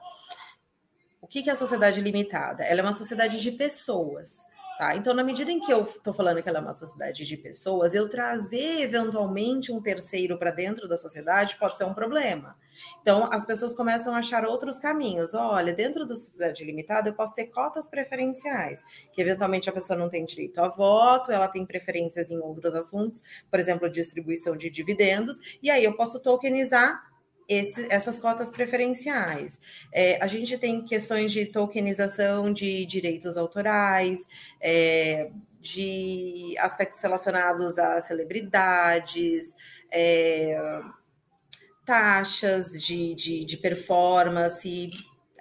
o que é a sociedade limitada? Ela é uma sociedade de pessoas. Tá? Então, na medida em que eu estou falando que ela é uma sociedade de pessoas, eu trazer eventualmente um terceiro para dentro da sociedade pode ser um problema. Então, as pessoas começam a achar outros caminhos. Olha, dentro da sociedade limitada, eu posso ter cotas preferenciais, que eventualmente a pessoa não tem direito a voto, ela tem preferências em outros assuntos, por exemplo, distribuição de dividendos, e aí eu posso tokenizar esse, essas cotas preferenciais. É, a gente tem questões de tokenização de direitos autorais, é, de aspectos relacionados a celebridades, é, taxas de, de, de performance,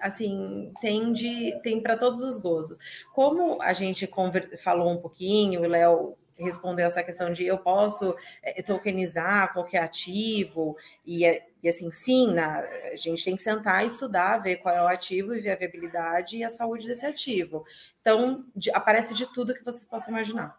assim, tem, de, tem para todos os gostos. Como a gente falou um pouquinho, o Léo respondeu essa questão de eu posso é, tokenizar qualquer ativo, e, é, e assim, sim, na, a gente tem que sentar e estudar, ver qual é o ativo e ver a viabilidade e a saúde desse ativo. Então, de, aparece de tudo que vocês possam imaginar.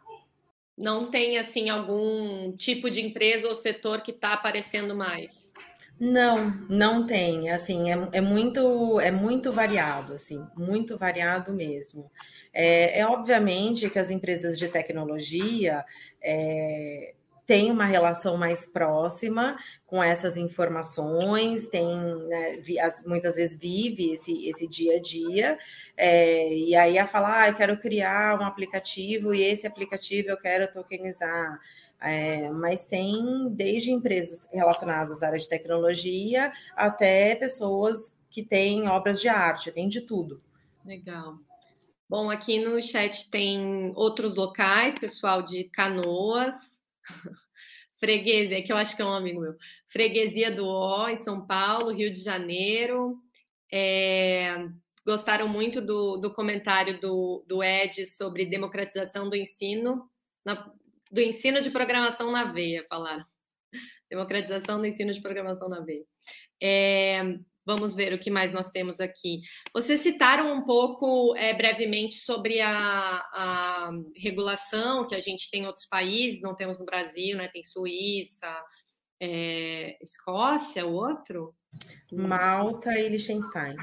Não tem, assim, algum tipo de empresa ou setor que está aparecendo mais? Não, não tem. Assim, é, é, muito, é muito variado, assim, muito variado mesmo. É, é obviamente que as empresas de tecnologia é, têm uma relação mais próxima com essas informações, tem né, muitas vezes vive esse, esse dia a dia, é, e aí a falar, ah, eu quero criar um aplicativo e esse aplicativo eu quero tokenizar. É, mas tem desde empresas relacionadas à área de tecnologia até pessoas que têm obras de arte, tem de tudo. Legal. Bom, aqui no chat tem outros locais, pessoal de Canoas, [LAUGHS] Freguesia, que eu acho que é um amigo meu, Freguesia do Ó, em São Paulo, Rio de Janeiro. É, gostaram muito do, do comentário do, do Ed sobre democratização do ensino, na, do ensino de programação na veia, falaram. [LAUGHS] Democratização do ensino de programação na veia. É, Vamos ver o que mais nós temos aqui. Vocês citaram um pouco é, brevemente sobre a, a, regulação que a gente tem em outros países, não temos no Brasil, né? Tem Suíça, é, Escócia, o outro? Malta e Liechtenstein.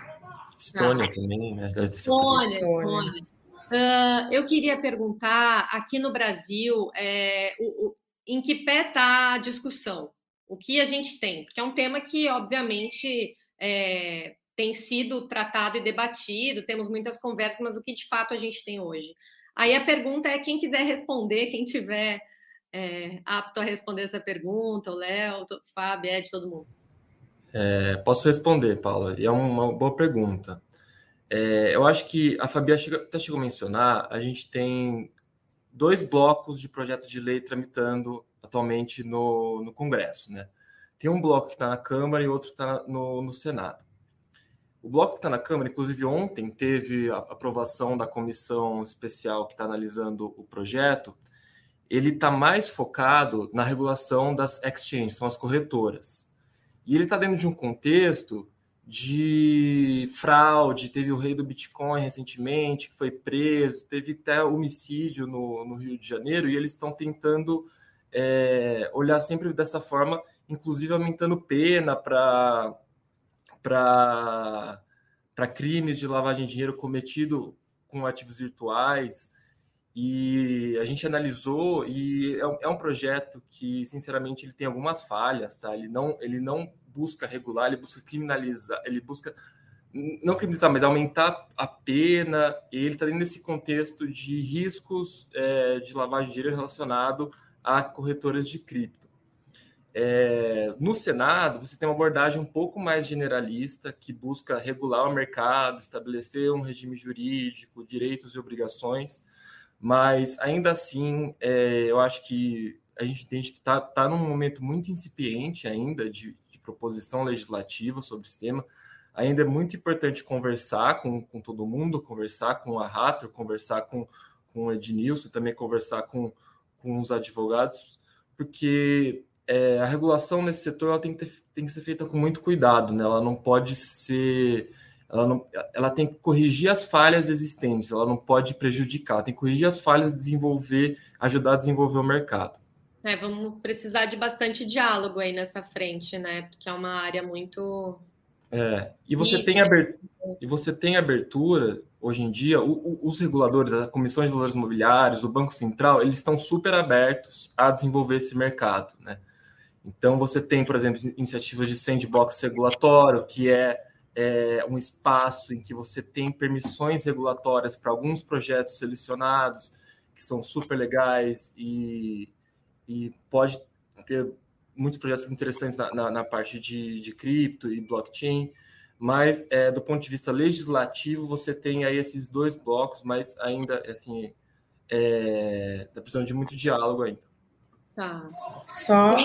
Estônia ah. também, né? Estônia, Estônia. Uh, eu queria perguntar, aqui no Brasil, é, o, o, em que pé está a discussão? O que a gente tem? Porque é um tema que, obviamente, é, tem sido tratado e debatido, temos muitas conversas, mas o que de fato a gente tem hoje? Aí a pergunta é: quem quiser responder, quem tiver é, apto a responder essa pergunta, o Léo, o Fábio, Ed, todo mundo. É, posso responder, Paula, e é uma boa pergunta. É, eu acho que a Fabi até chegou a mencionar, a gente tem dois blocos de projeto de lei tramitando atualmente no, no Congresso. Né? Tem um bloco que está na Câmara e outro que está no, no Senado. O bloco que está na Câmara, inclusive ontem, teve a aprovação da comissão especial que está analisando o projeto. Ele está mais focado na regulação das exchanges, são as corretoras. E ele está dentro de um contexto de fraude. Teve o rei do Bitcoin recentemente, que foi preso, teve até homicídio no, no Rio de Janeiro, e eles estão tentando é, olhar sempre dessa forma, inclusive aumentando pena para para crimes de lavagem de dinheiro cometido com ativos virtuais. E a gente analisou e é, é um projeto que, sinceramente, ele tem algumas falhas, tá? Ele não, ele não busca regular, ele busca criminalizar, ele busca não criminalizar, mas aumentar a pena. Ele está dentro desse contexto de riscos é, de lavagem de dinheiro relacionado a corretoras de cripto. É, no Senado, você tem uma abordagem um pouco mais generalista, que busca regular o mercado, estabelecer um regime jurídico, direitos e obrigações, mas ainda assim, é, eu acho que a gente entende que está tá num momento muito incipiente ainda de, de, proposição legislativa sobre esse tema. Ainda é muito importante conversar com, com todo mundo, conversar com a Rator, conversar com, com o Ednilson, também conversar com, com os advogados, porque é, a regulação nesse setor ela tem, que ter, tem que ser feita com muito cuidado, né? Ela não pode ser. Ela, não, ela tem que corrigir as falhas existentes, ela não pode prejudicar, tem que corrigir as falhas, desenvolver, ajudar a desenvolver o mercado. É, vamos precisar de bastante diálogo aí nessa frente, né? Porque é uma área muito. É, e você Isso. tem abertura, e você tem abertura hoje em dia, o, o, os reguladores, a Comissão de Valores Imobiliários, o Banco Central, eles estão super abertos a desenvolver esse mercado, né? Então, você tem, por exemplo, iniciativas de sandbox regulatório, que é, é um espaço em que você tem permissões regulatórias para alguns projetos selecionados, que são super legais e, e pode ter muitos projetos interessantes na, na, na parte de, de cripto e blockchain, mas é, do ponto de vista legislativo, você tem aí esses dois blocos, mas ainda, assim, é, tá precisando de muito diálogo ainda. Tá. Só,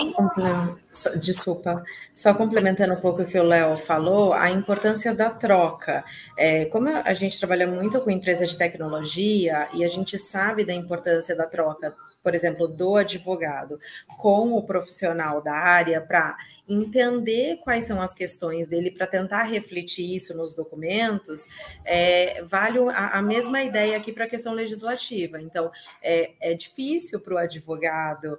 desculpa, só complementando um pouco o que o Léo falou, a importância da troca. É, como a gente trabalha muito com empresas de tecnologia e a gente sabe da importância da troca, por exemplo, do advogado com o profissional da área para entender quais são as questões dele para tentar refletir isso nos documentos, é, vale a, a, mesma ideia aqui para a questão legislativa. Então, é, é difícil para o advogado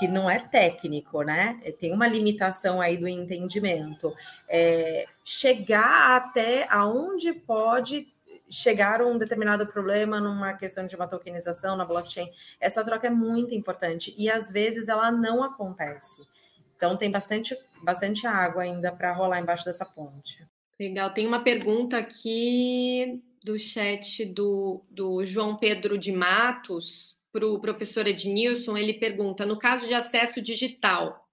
que não é técnico, né? É, tem uma limitação aí do entendimento. É, chegar até aonde pode chegar um determinado problema numa questão de uma tokenização na blockchain, essa troca é muito importante e às vezes ela não acontece. Então tem bastante, bastante água ainda para rolar embaixo dessa ponte. Legal, tem uma pergunta aqui do chat do, do João Pedro de Matos para o professor Ednilson, ele pergunta: no caso de acesso digital,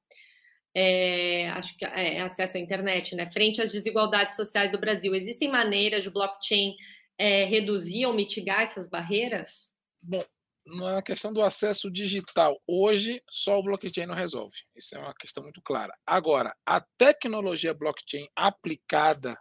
é, acho que é, acesso à internet, né? Frente às desigualdades sociais do Brasil, existem maneiras de blockchain é, reduzir ou mitigar essas barreiras? Bom, na questão do acesso digital, hoje só o blockchain não resolve. Isso é uma questão muito clara. Agora, a tecnologia blockchain aplicada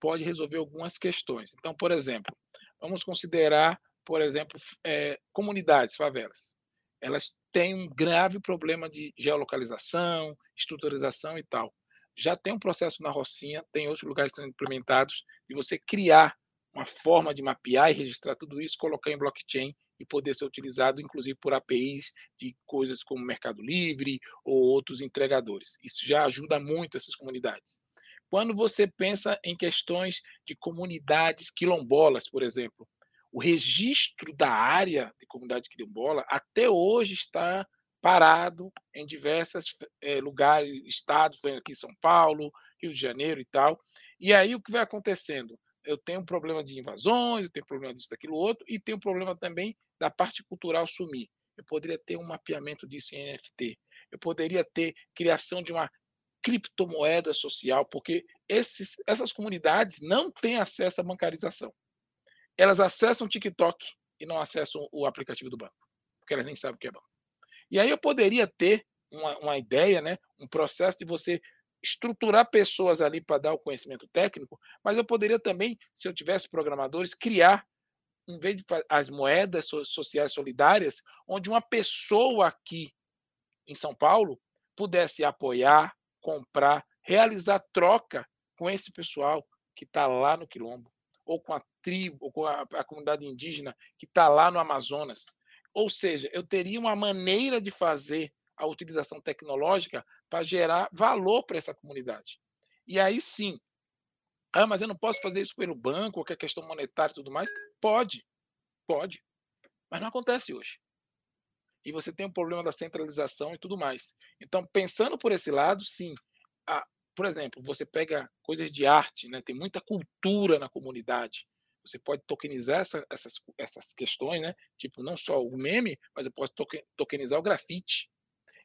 pode resolver algumas questões. Então, por exemplo, vamos considerar por exemplo, é, comunidades, favelas. Elas têm um grave problema de geolocalização, estruturização e tal. Já tem um processo na Rocinha, tem outros lugares sendo implementados, de você criar uma forma de mapear e registrar tudo isso, colocar em blockchain e poder ser utilizado, inclusive, por APIs de coisas como Mercado Livre ou outros entregadores. Isso já ajuda muito essas comunidades. Quando você pensa em questões de comunidades quilombolas, por exemplo, o registro da área de comunidade quilombola até hoje está parado em diversos é, lugares, estados, aqui em São Paulo, Rio de Janeiro e tal. E aí o que vai acontecendo? Eu tenho um problema de invasões, eu tenho um problema disso, daquilo outro, e tenho um problema também da parte cultural sumir. Eu poderia ter um mapeamento disso em NFT. Eu poderia ter criação de uma criptomoeda social, porque esses, essas comunidades não têm acesso à bancarização elas acessam o TikTok e não acessam o aplicativo do banco, porque elas nem sabem o que é banco. E aí eu poderia ter uma, uma ideia, né? um processo de você estruturar pessoas ali para dar o conhecimento técnico, mas eu poderia também, se eu tivesse programadores, criar, em vez de as moedas sociais solidárias, onde uma pessoa aqui em São Paulo pudesse apoiar, comprar, realizar troca com esse pessoal que está lá no Quilombo, ou com a tribo, ou com a, a comunidade indígena que está lá no Amazonas. Ou seja, eu teria uma maneira de fazer a utilização tecnológica para gerar valor para essa comunidade. E aí sim, ah, mas eu não posso fazer isso pelo banco, que é questão monetária e tudo mais. Pode, pode, mas não acontece hoje. E você tem o um problema da centralização e tudo mais. Então, pensando por esse lado, sim, a, por exemplo, você pega coisas de arte, né? tem muita cultura na comunidade. Você pode tokenizar essa, essas, essas questões, né? Tipo, não só o meme, mas eu posso tokenizar o grafite.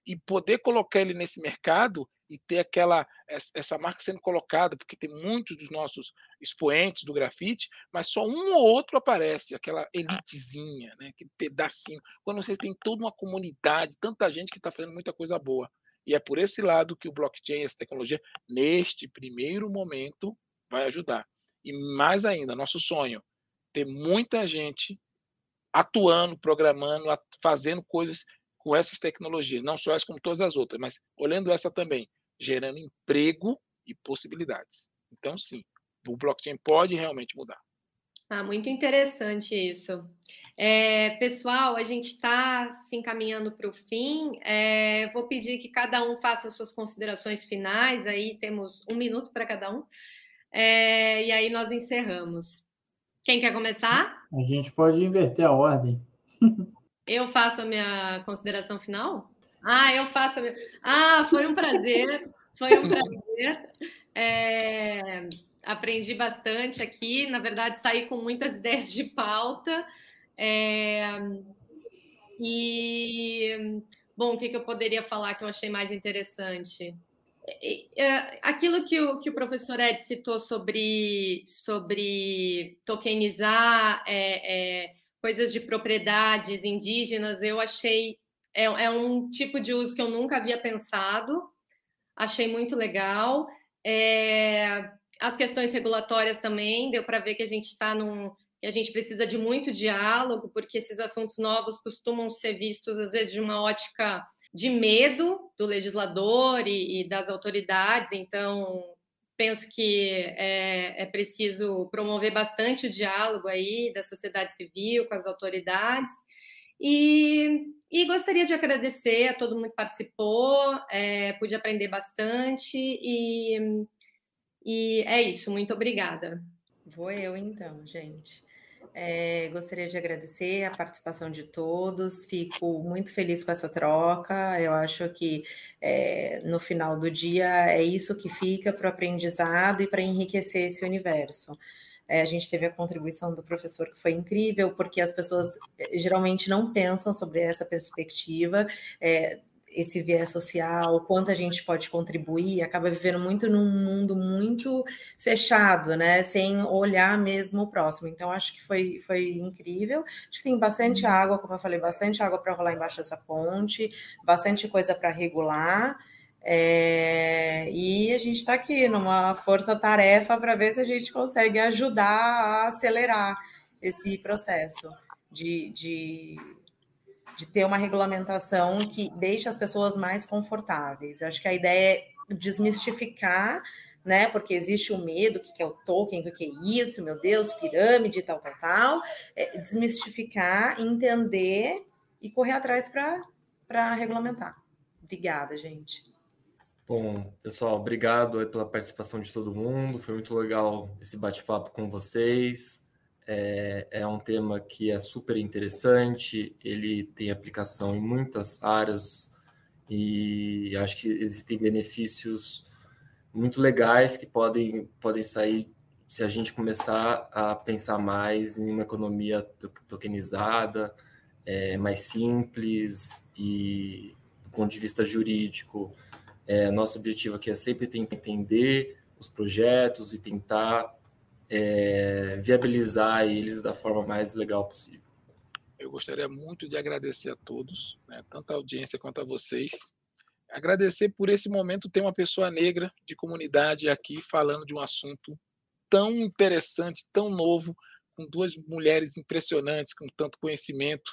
E poder colocar ele nesse mercado e ter aquela essa marca sendo colocada, porque tem muitos dos nossos expoentes do grafite, mas só um ou outro aparece, aquela elitezinha, né? aquele pedacinho. Quando você tem toda uma comunidade, tanta gente que está fazendo muita coisa boa. E é por esse lado que o blockchain, essa tecnologia, neste primeiro momento, vai ajudar. E mais ainda, nosso sonho, ter muita gente atuando, programando, fazendo coisas com essas tecnologias, não só essa como todas as outras, mas olhando essa também, gerando emprego e possibilidades. Então, sim, o blockchain pode realmente mudar. Ah, muito interessante isso. É, pessoal, a gente está se encaminhando para o fim. É, vou pedir que cada um faça suas considerações finais. Aí temos um minuto para cada um. É, e aí nós encerramos. Quem quer começar? A gente pode inverter a ordem. [LAUGHS] Eu faço a minha consideração final? Ah, eu faço a minha. Ah, foi um prazer. Foi um prazer. É, aprendi bastante aqui. Na verdade, saí com muitas [LAUGHS] ideias de pauta. É, e, bom, o que, eu poderia falar que eu achei mais interessante? É, aquilo que o, que o professor Ed citou sobre, sobre tokenizar é, é, coisas de propriedades indígenas, eu achei. É, é, um tipo de uso que eu nunca havia pensado, achei muito legal. É, as questões regulatórias também, deu para ver que a gente está num. a gente precisa de muito diálogo, porque esses assuntos novos costumam ser vistos, às vezes, de uma ótica de medo do legislador e, e das autoridades, então penso que é, é, preciso promover bastante o diálogo aí da sociedade civil com as autoridades. E, e gostaria de agradecer a todo mundo que participou, é, pude aprender bastante e, e é isso. Muito obrigada. Vou eu então, gente. É, gostaria de agradecer a participação de todos, fico muito feliz com essa troca. Eu acho que é, no final do dia é isso que fica para o aprendizado e para enriquecer esse universo. É, a gente teve a contribuição do professor que foi incrível, porque as pessoas geralmente não pensam sobre essa perspectiva. É, esse viés social, quanto a gente pode contribuir, acaba vivendo muito num mundo muito fechado, né? Sem olhar mesmo o próximo. Então, acho que foi, foi incrível. Acho que tem bastante uhum. água, como eu falei, bastante água para rolar embaixo dessa ponte, bastante coisa para regular. É, e a gente está aqui numa força-tarefa para ver se a gente consegue ajudar a acelerar esse processo de, de de ter uma regulamentação que deixe as pessoas mais confortáveis. Eu acho que a ideia é desmistificar, né? Porque existe o medo, o que é o token, o que é isso, meu Deus, pirâmide, tal, tal, tal. É desmistificar, entender e correr atrás para regulamentar. Obrigada, gente. Bom, pessoal, obrigado pela participação de todo mundo. Foi muito legal esse bate-papo com vocês. É, é, um tema que é super interessante, ele tem aplicação em muitas áreas e acho que existem benefícios muito legais que podem, podem sair se a gente começar a pensar mais em uma economia tokenizada, é, mais simples e do ponto de vista jurídico. É, nosso objetivo aqui é sempre tentar entender os projetos e tentar é, viabilizar eles da forma mais legal possível. Eu gostaria muito de agradecer a todos, né, tanto a audiência quanto a vocês. agradecer por esse momento ter uma pessoa negra de comunidade aqui falando de um assunto tão interessante, tão novo, com duas mulheres impressionantes, com tanto conhecimento,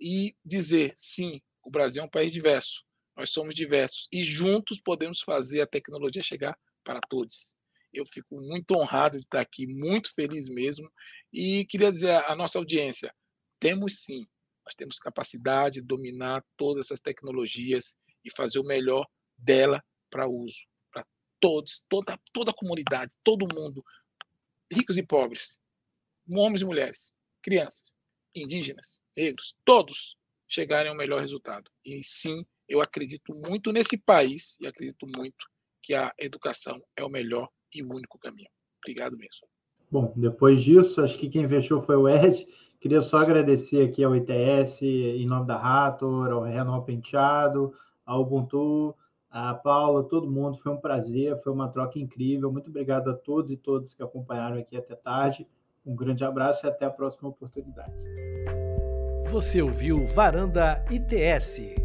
e dizer, sim, o Brasil é um país diverso, nós somos diversos, e juntos podemos fazer a tecnologia chegar para todos. Eu fico muito honrado de estar aqui, muito feliz mesmo, e queria dizer à nossa audiência, temos sim, nós temos capacidade de dominar todas essas tecnologias e fazer o melhor dela para uso, para todos, toda, toda a comunidade, todo mundo, ricos e pobres, homens e mulheres, crianças, indígenas, negros, todos chegarem ao melhor resultado. E sim, eu acredito muito nesse país e acredito muito que a educação é o melhor e o único caminho. Obrigado mesmo. Bom, depois disso, acho que quem fechou foi o Ed. Queria só agradecer aqui ao ITS, em nome da Rator, ao Renan Penteado, ao Ubuntu, a Paula, todo mundo. Foi um prazer, foi uma troca incrível. Muito obrigado a todos e todas que acompanharam aqui até tarde. Um grande abraço e até a próxima oportunidade. Você ouviu Varanda ITS.